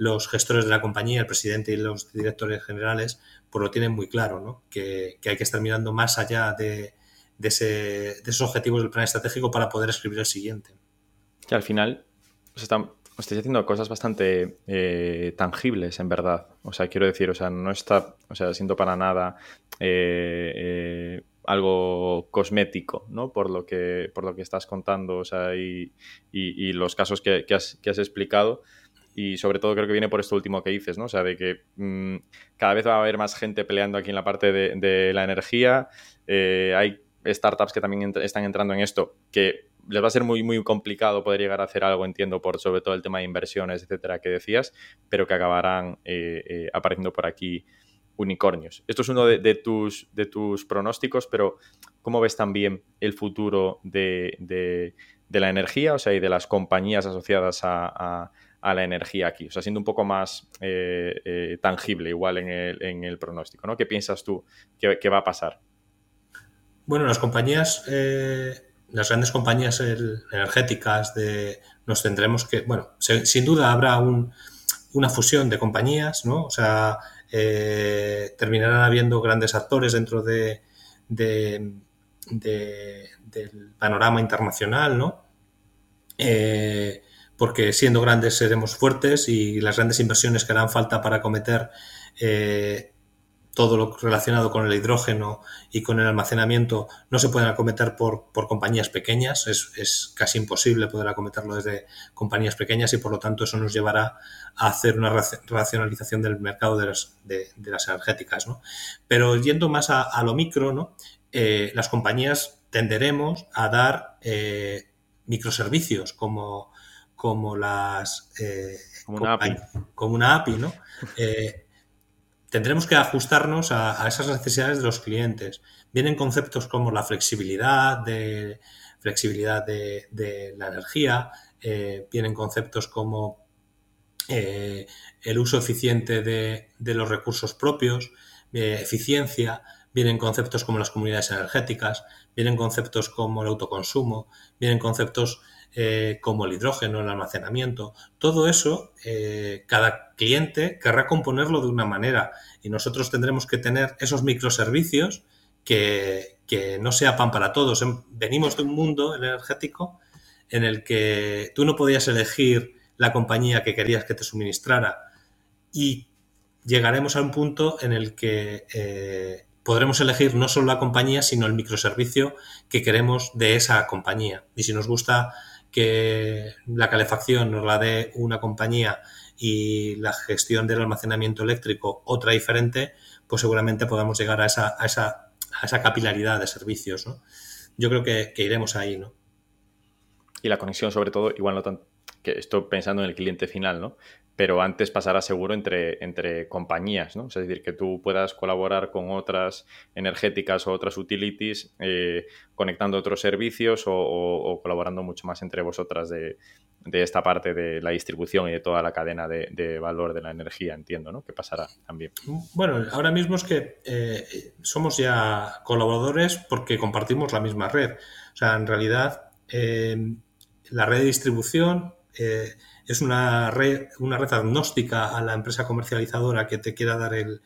los gestores de la compañía, el presidente y los directores generales, pues lo tienen muy claro, ¿no? que, hay que estar mirando más allá de, esos objetivos del plan estratégico para poder escribir el siguiente. Que al final os están, estáis haciendo cosas bastante eh, tangibles, en verdad. O sea, quiero decir, o sea, no está, o sea, siento para nada eh, eh, algo cosmético, ¿no? Por lo que, por lo que estás contando, o sea, y, los casos que, has, que has explicado y sobre todo creo que viene por esto último que dices, ¿no? O sea, de que mm, cada vez va a haber más gente peleando aquí en la parte de, la energía. Eh, hay startups que también están entrando en esto que les va a ser muy, muy complicado poder llegar a hacer algo, entiendo, por sobre todo el tema de inversiones, etcétera, que decías, pero que acabarán eh, eh, apareciendo por aquí unicornios. Esto es uno de, tus, de tus pronósticos, pero ¿cómo ves también el futuro de, la energía, o sea, y de las compañías asociadas a la energía aquí? O sea, siendo un poco más eh, eh, tangible igual en el, pronóstico, ¿no? ¿Qué piensas tú que, va a pasar? Bueno, las compañías, eh, las grandes compañías energéticas, de, nos tendremos que, bueno, sin duda habrá una fusión de compañías, ¿no? O sea, terminarán habiendo grandes actores dentro de, del panorama internacional, ¿no? Porque siendo grandes seremos fuertes y las grandes inversiones que harán falta para acometer eh, todo lo relacionado con el hidrógeno y con el almacenamiento no se pueden acometer por, compañías pequeñas, es, casi imposible poder acometerlo desde compañías pequeñas y por lo tanto eso nos llevará a hacer una racionalización del mercado de las, de, las energéticas. ¿no? Pero yendo más a, lo micro, ¿no? Eh, las compañías tenderemos a dar eh, microservicios como como las... Eh, como, una API. Como una API, ¿no? Eh, tendremos que ajustarnos a, esas necesidades de los clientes. Vienen conceptos como la flexibilidad de, flexibilidad de, la energía, eh, vienen conceptos como el uso eficiente de, de los recursos propios, eficiencia, vienen conceptos como las comunidades energéticas, vienen conceptos como el autoconsumo, vienen conceptos eh, como el hidrógeno, el almacenamiento, todo eso, eh, cada cliente querrá componerlo de una manera y nosotros tendremos que tener esos microservicios que, que no sea pan para todos. Em, venimos de un mundo energético en el que tú no podías elegir la compañía que querías que te suministrara y llegaremos a un punto en el que eh, podremos elegir no solo la compañía, sino el microservicio que queremos de esa compañía. Y si nos gusta que la calefacción nos la dé una compañía y la gestión del almacenamiento eléctrico otra diferente, pues seguramente podamos llegar a esa, a esa, a esa capilaridad de servicios. ¿no? Yo creo que, iremos ahí. ¿no? Y la conexión, sobre todo, igual no tanto que estoy pensando en el cliente final, ¿no? pero antes pasará seguro entre, entre compañías, ¿no? Es decir, que tú puedas colaborar con otras energéticas o otras utilities, eh, conectando otros servicios o, colaborando mucho más entre vosotras de, esta parte de la distribución y de toda la cadena de, valor de la energía, entiendo, ¿no? Que pasará también. Bueno, ahora mismo es que eh, somos ya colaboradores porque compartimos la misma red. O sea, en realidad, eh, la red de distribución es una red, una red agnóstica a la empresa comercializadora que te quiera dar el,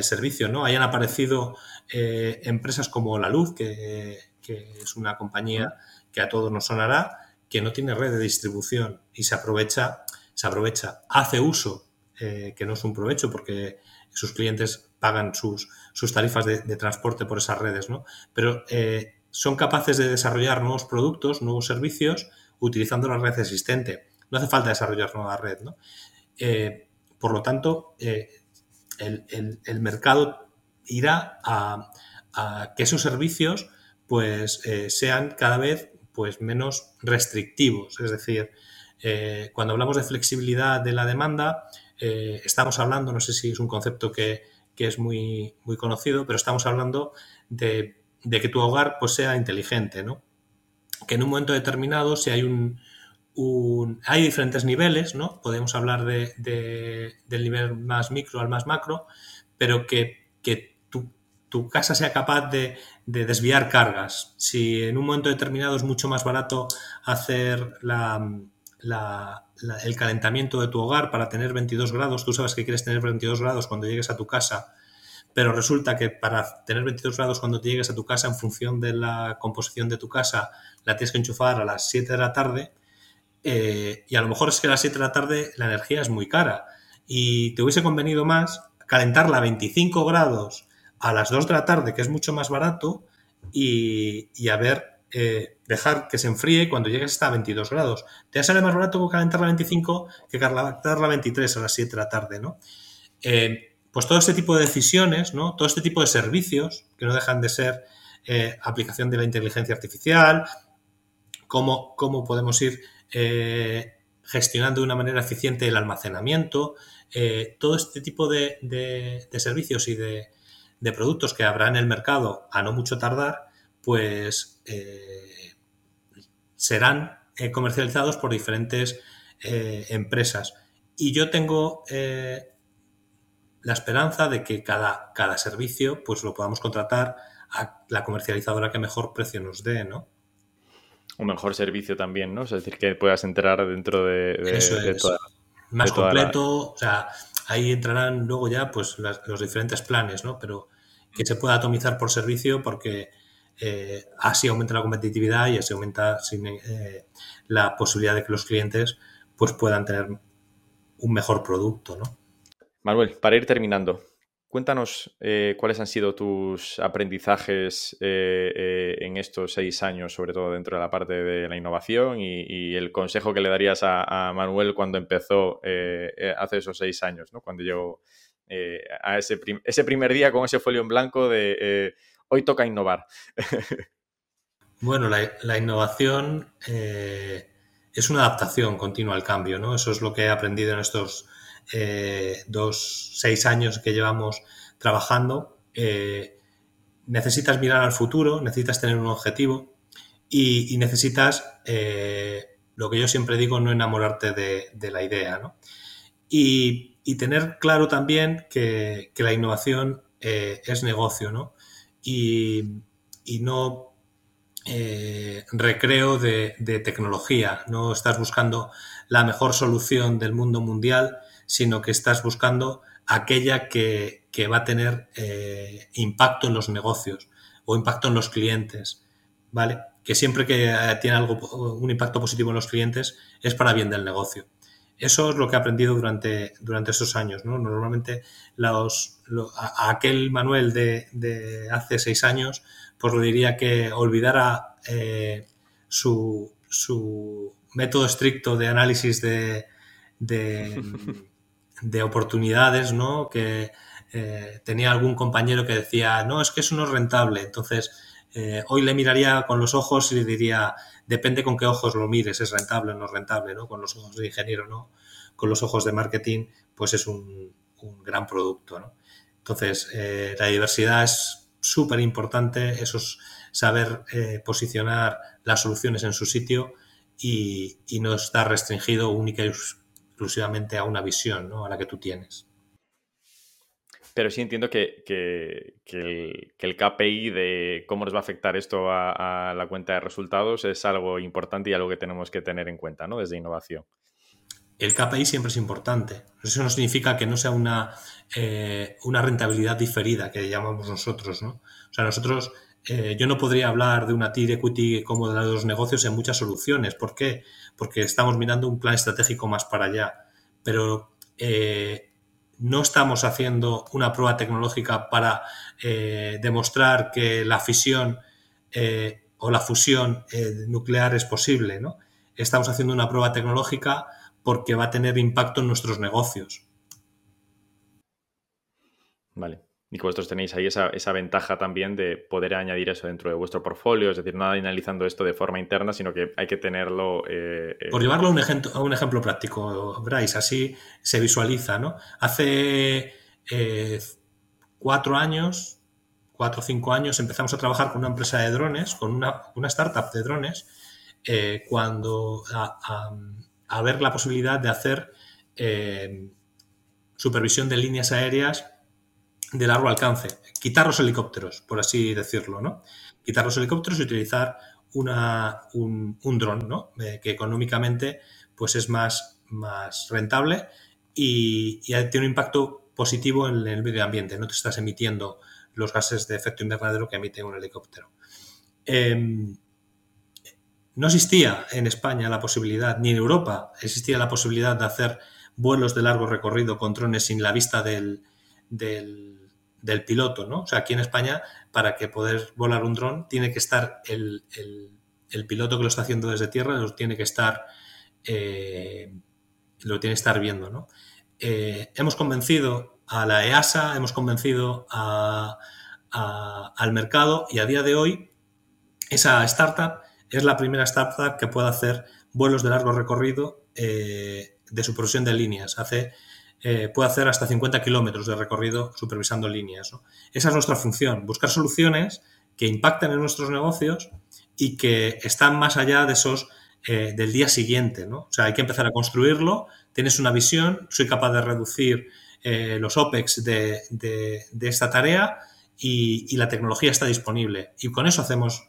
servicio, ¿no? Hayan aparecido eh, empresas como La Luz, que, es una compañía que a todos nos sonará, que no tiene red de distribución y se aprovecha, se aprovecha, hace uso, eh, que no es un provecho porque sus clientes pagan sus, sus tarifas de, transporte por esas redes, ¿no? Pero eh, son capaces de desarrollar nuevos productos, nuevos servicios utilizando la red existente. No hace falta desarrollar nueva red. ¿no? Eh, por lo tanto, eh, el, mercado irá a, que esos servicios pues, eh, sean cada vez pues, menos restrictivos. Es decir, cuando hablamos de flexibilidad de la demanda, estamos hablando, no sé si es un concepto que, es muy, muy conocido, pero estamos hablando de, de que tu hogar pues, sea inteligente, ¿no? Que en un momento determinado, si hay un, hay diferentes niveles, ¿no? Podemos hablar de, del nivel más micro al más macro, pero que, tu casa sea capaz de, desviar cargas. Si en un momento determinado es mucho más barato hacer el calentamiento de tu hogar para tener 22 grados, tú sabes que quieres tener 22 grados cuando llegues a tu casa, pero resulta que para tener 22 grados cuando te llegues a tu casa, en función de la composición de tu casa, la tienes que enchufar a las 7 de la tarde, eh, y a lo mejor es que a las 7 de la tarde la energía es muy cara, y te hubiese convenido más calentarla a 25 grados a las 2 de la tarde, que es mucho más barato, y, a ver, eh, dejar que se enfríe cuando llegues hasta 22 grados. Te sale más barato calentarla a 25 que calentarla a 23 a las 7 de la tarde, ¿no? Eh, pues todo este tipo de decisiones, ¿no? Todo este tipo de servicios, que no dejan de ser eh, aplicación de la inteligencia artificial, cómo, cómo podemos ir eh, gestionando de una manera eficiente el almacenamiento, eh, todo este tipo de, servicios y de, productos que habrá en el mercado a no mucho tardar, pues serán comercializados por diferentes empresas. Y yo tengo la esperanza de que cada, cada servicio pues lo podamos contratar a la comercializadora que mejor precio nos dé, ¿no? Un mejor servicio también, ¿no? Es decir, que puedas entrar dentro de, de, Más completo, o sea, ahí entrarán luego ya pues los diferentes planes, ¿no? Pero que se pueda atomizar por servicio porque eh, así aumenta la competitividad y así aumenta eh, la posibilidad de que los clientes pues puedan tener un mejor producto, ¿no? Manuel, para ir terminando, cuéntanos eh, cuáles han sido tus aprendizajes eh, eh, en estos seis años, sobre todo dentro de la parte de la innovación y, el consejo que le darías a, Manuel cuando empezó hace esos seis años, ¿no? cuando llegó a ese, ese, primer día con ese folio en blanco de hoy toca innovar. bueno, la, innovación es una adaptación continua al cambio, ¿no? Eso es lo que he aprendido en estos eh, dos, seis años que llevamos trabajando, eh, necesitas mirar al futuro, necesitas tener un objetivo y, necesitas, eh, lo que yo siempre digo, no enamorarte de, la idea. Y, tener claro también que, la innovación es negocio ¿no? y, no recreo de, tecnología. No estás buscando la mejor solución del mundo mundial, sino que estás buscando aquella que, va a tener eh, impacto en los negocios o impacto en los clientes, ¿vale? Que siempre que eh, tiene algo, un impacto positivo en los clientes es para bien del negocio. Eso es lo que he aprendido durante, durante esos años. ¿no? Normalmente los, aquel Manuel de, hace seis años, pues lo diría que olvidara eh, su, su, método estricto de análisis de oportunidades, ¿no? Que eh, tenía algún compañero que decía, no, es que eso no es rentable. Entonces, eh, hoy le miraría con los ojos y le diría, depende con qué ojos lo mires, es rentable o no es rentable, ¿no? Con los ojos de ingeniero, ¿no? Con los ojos de marketing, pues es un, gran producto, ¿no? Entonces, eh, la diversidad es súper importante, eso es saber posicionar las soluciones en su sitio y, y no estar restringido única y exclusivamente a una visión, ¿no? A la que tú tienes. Pero sí entiendo que, el, KPI de cómo nos va a afectar esto a, la cuenta de resultados es algo importante y algo que tenemos que tener en cuenta, ¿no? Desde innovación. El KPI siempre es importante. Eso no significa que no sea una, eh, una rentabilidad diferida, que llamamos nosotros, ¿no? O sea, nosotros, eh, yo no podría hablar de una TIR equity como de los negocios en muchas soluciones. ¿Por qué? porque estamos mirando un plan estratégico más para allá. Pero eh, no estamos haciendo una prueba tecnológica para eh, demostrar que la fisión o la fusión nuclear es posible, ¿no? Estamos haciendo una prueba tecnológica porque va a tener impacto en nuestros negocios. Vale y que vosotros tenéis ahí esa, ventaja también de poder añadir eso dentro de vuestro portfolio, es decir, no analizando esto de forma interna, sino que hay que tenerlo... Eh, eh, Por llevarlo a un, ejemplo, a un ejemplo práctico, Bryce, así se visualiza, ¿no? Hace eh, cuatro años, cuatro o cinco años, empezamos a trabajar con una empresa de drones, con una, startup de drones, cuando a, ver la posibilidad de hacer supervisión de líneas aéreas de largo alcance. Quitar los helicópteros, por así decirlo, ¿no? Quitar los helicópteros y utilizar una, un, dron, ¿no? Eh, que económicamente pues es más, más rentable y, tiene un impacto positivo en el medio ambiente. No te estás emitiendo los gases de efecto invernadero que emite un helicóptero. Eh, no existía en España la posibilidad, ni en Europa existía la posibilidad de hacer vuelos de largo recorrido con drones sin la vista del, del, del piloto, ¿no? O sea, aquí en España, para que poder volar un dron, tiene que estar el, el, piloto que lo está haciendo desde tierra, lo tiene que estar, eh, lo tiene que estar viendo, ¿no? Eh, hemos convencido a la EASA, hemos convencido al mercado y a día de hoy esa startup es la primera startup que puede hacer vuelos de largo recorrido eh, de supervisión de líneas. Hace, eh, puede hacer hasta 50 kilómetros de recorrido supervisando líneas. Esa es nuestra función, buscar soluciones que impacten en nuestros negocios y que están más allá de esos eh, del día siguiente. ¿no? O sea, hay que empezar a construirlo, tienes una visión, soy capaz de reducir eh, los OPEX de, esta tarea y, la tecnología está disponible. Y con eso hacemos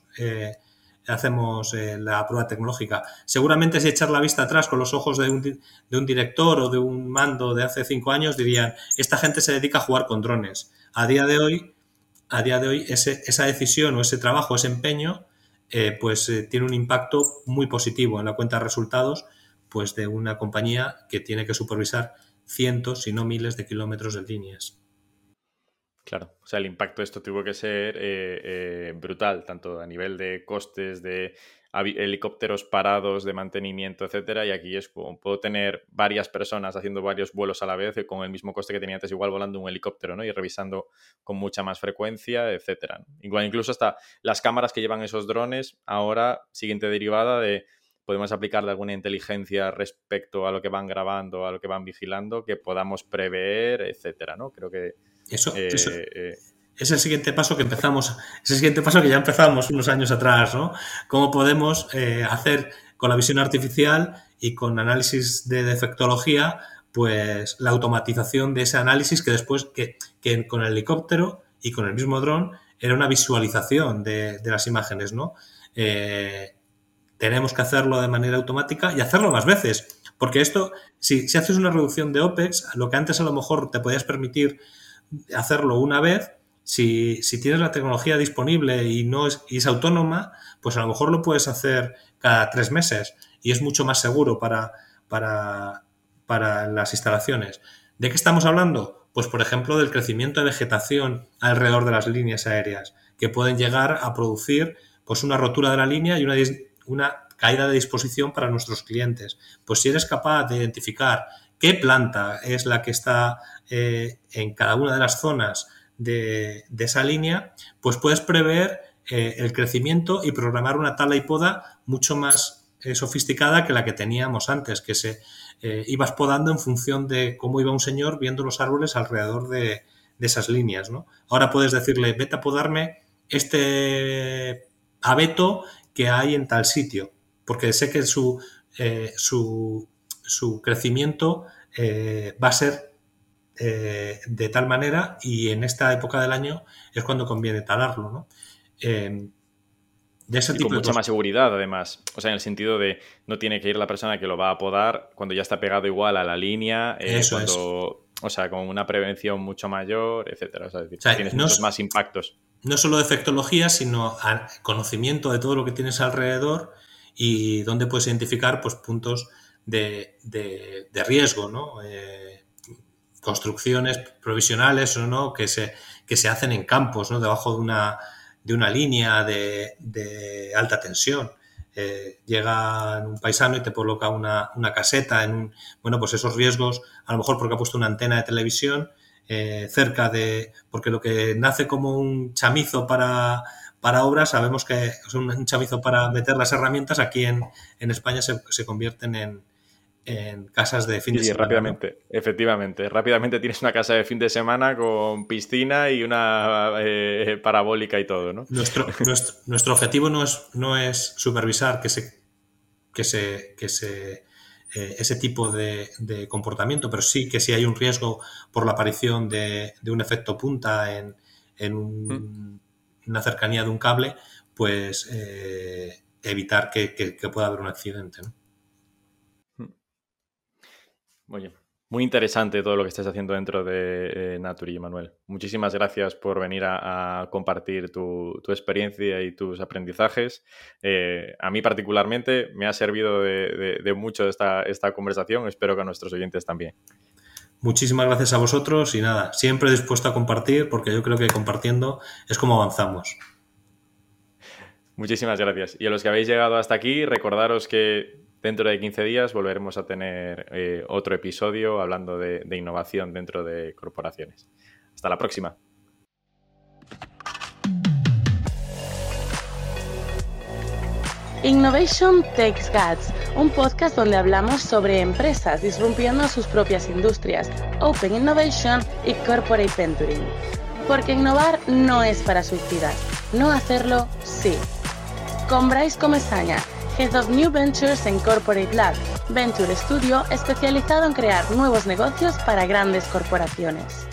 hacemos eh, la prueba tecnológica. Seguramente si echar la vista atrás con los ojos de un, de un, director o de un mando de hace cinco años dirían, esta gente se dedica a jugar con drones. A día de hoy, a día de hoy ese, esa decisión o ese trabajo, ese empeño, eh, pues eh, tiene un impacto muy positivo en la cuenta de resultados pues de una compañía que tiene que supervisar cientos, si no miles de kilómetros de líneas. Claro, o sea, el impacto de esto tuvo que ser eh, eh, brutal, tanto a nivel de costes, de helicópteros parados, de mantenimiento, etcétera. Y aquí es como puedo tener varias personas haciendo varios vuelos a la vez con el mismo coste que tenía antes, igual volando un helicóptero, ¿no? Y revisando con mucha más frecuencia, etcétera. Igual, incluso hasta las cámaras que llevan esos drones, ahora, siguiente derivada de podemos aplicarle alguna inteligencia respecto a lo que van grabando, a lo que van vigilando, que podamos prever, etcétera, ¿no? Creo que eso, eh, eso eh, es el siguiente paso que empezamos, es el siguiente paso que ya empezamos unos años atrás, ¿no? Cómo podemos eh, hacer con la visión artificial y con análisis de defectología, pues la automatización de ese análisis que después, que, que con el helicóptero y con el mismo dron, era una visualización de, de las imágenes, ¿no? Tenemos que hacerlo de manera automática y hacerlo más veces. Porque esto, si, si haces una reducción de OPEX, lo que antes a lo mejor te podías permitir hacerlo una vez, si, si, tienes la tecnología disponible y no es, y es, autónoma, pues a lo mejor lo puedes hacer cada tres meses y es mucho más seguro para, para, para las instalaciones. ¿De qué estamos hablando? Pues, por ejemplo, del crecimiento de vegetación alrededor de las líneas aéreas, que pueden llegar a producir pues, una rotura de la línea y una, una caída de disposición para nuestros clientes. Pues si eres capaz de identificar qué planta es la que está eh, en cada una de las zonas de, esa línea, pues puedes prever eh, el crecimiento y programar una tala y poda mucho más eh, sofisticada que la que teníamos antes, que se ibas podando en función de cómo iba un señor viendo los árboles alrededor de, esas líneas. Ahora puedes decirle, vete a podarme este abeto que hay en tal sitio, porque sé que su, crecimiento va a ser eh, de tal manera y en esta época del año es cuando conviene talarlo, ¿no? Eh, de ese y tipo con mucha más seguridad, además. O sea, en el sentido de no tiene que ir la persona que lo va a podar cuando ya está pegado igual a la línea, eh, Eso cuando, es. o sea, con una prevención mucho mayor, etcétera. O sea, decir, o sea, tienes no muchos más impactos. No solo de efectología, sino conocimiento de todo lo que tienes alrededor y dónde puedes identificar pues, puntos de, de, de riesgo, ¿no? Eh, construcciones provisionales o no que se, que se hacen en campos, ¿no? Debajo de una, de una línea de, de alta tensión. Eh, llega un paisano y te coloca una, una, caseta en un, bueno, pues esos riesgos, a lo mejor porque ha puesto una antena de televisión eh, cerca de, porque lo que nace como un chamizo para, para obras, sabemos que es un, chamizo para meter las herramientas, aquí en, en España se, se convierten en, en casas de fin sí, de semana. rápidamente, ¿no? efectivamente. Rápidamente tienes una casa de fin de semana con piscina y una eh, parabólica y todo, ¿no? Nuestro, nuestro, nuestro, objetivo no es, no es supervisar que se, que se, que se eh, ese tipo de, comportamiento, pero sí que si hay un riesgo por la aparición de, un efecto punta en, mm. una cercanía de un cable, pues eh, evitar que, pueda haber un accidente. ¿no? Muy bien. Muy interesante todo lo que estás haciendo dentro de eh, Naturi, Manuel. Muchísimas gracias por venir a, compartir tu, experiencia y tus aprendizajes. Eh, a mí particularmente me ha servido de, mucho esta, esta conversación. Espero que a nuestros oyentes también. Muchísimas gracias a vosotros y nada, siempre dispuesto a compartir porque yo creo que compartiendo es como avanzamos. Muchísimas gracias. Y a los que habéis llegado hasta aquí, recordaros que Dentro de 15 días volveremos a tener eh, otro episodio hablando de, innovación dentro de corporaciones. Hasta la próxima. Innovation Takes Guts, un podcast donde hablamos sobre empresas disrumpiendo sus propias industrias, Open Innovation y Corporate Venturing. Porque innovar no es para suicidas, no hacerlo sí. Con Bryce Comesaña, Head of New Ventures en Corporate Lab, Venture Studio especializado en crear nuevos negocios para grandes corporaciones.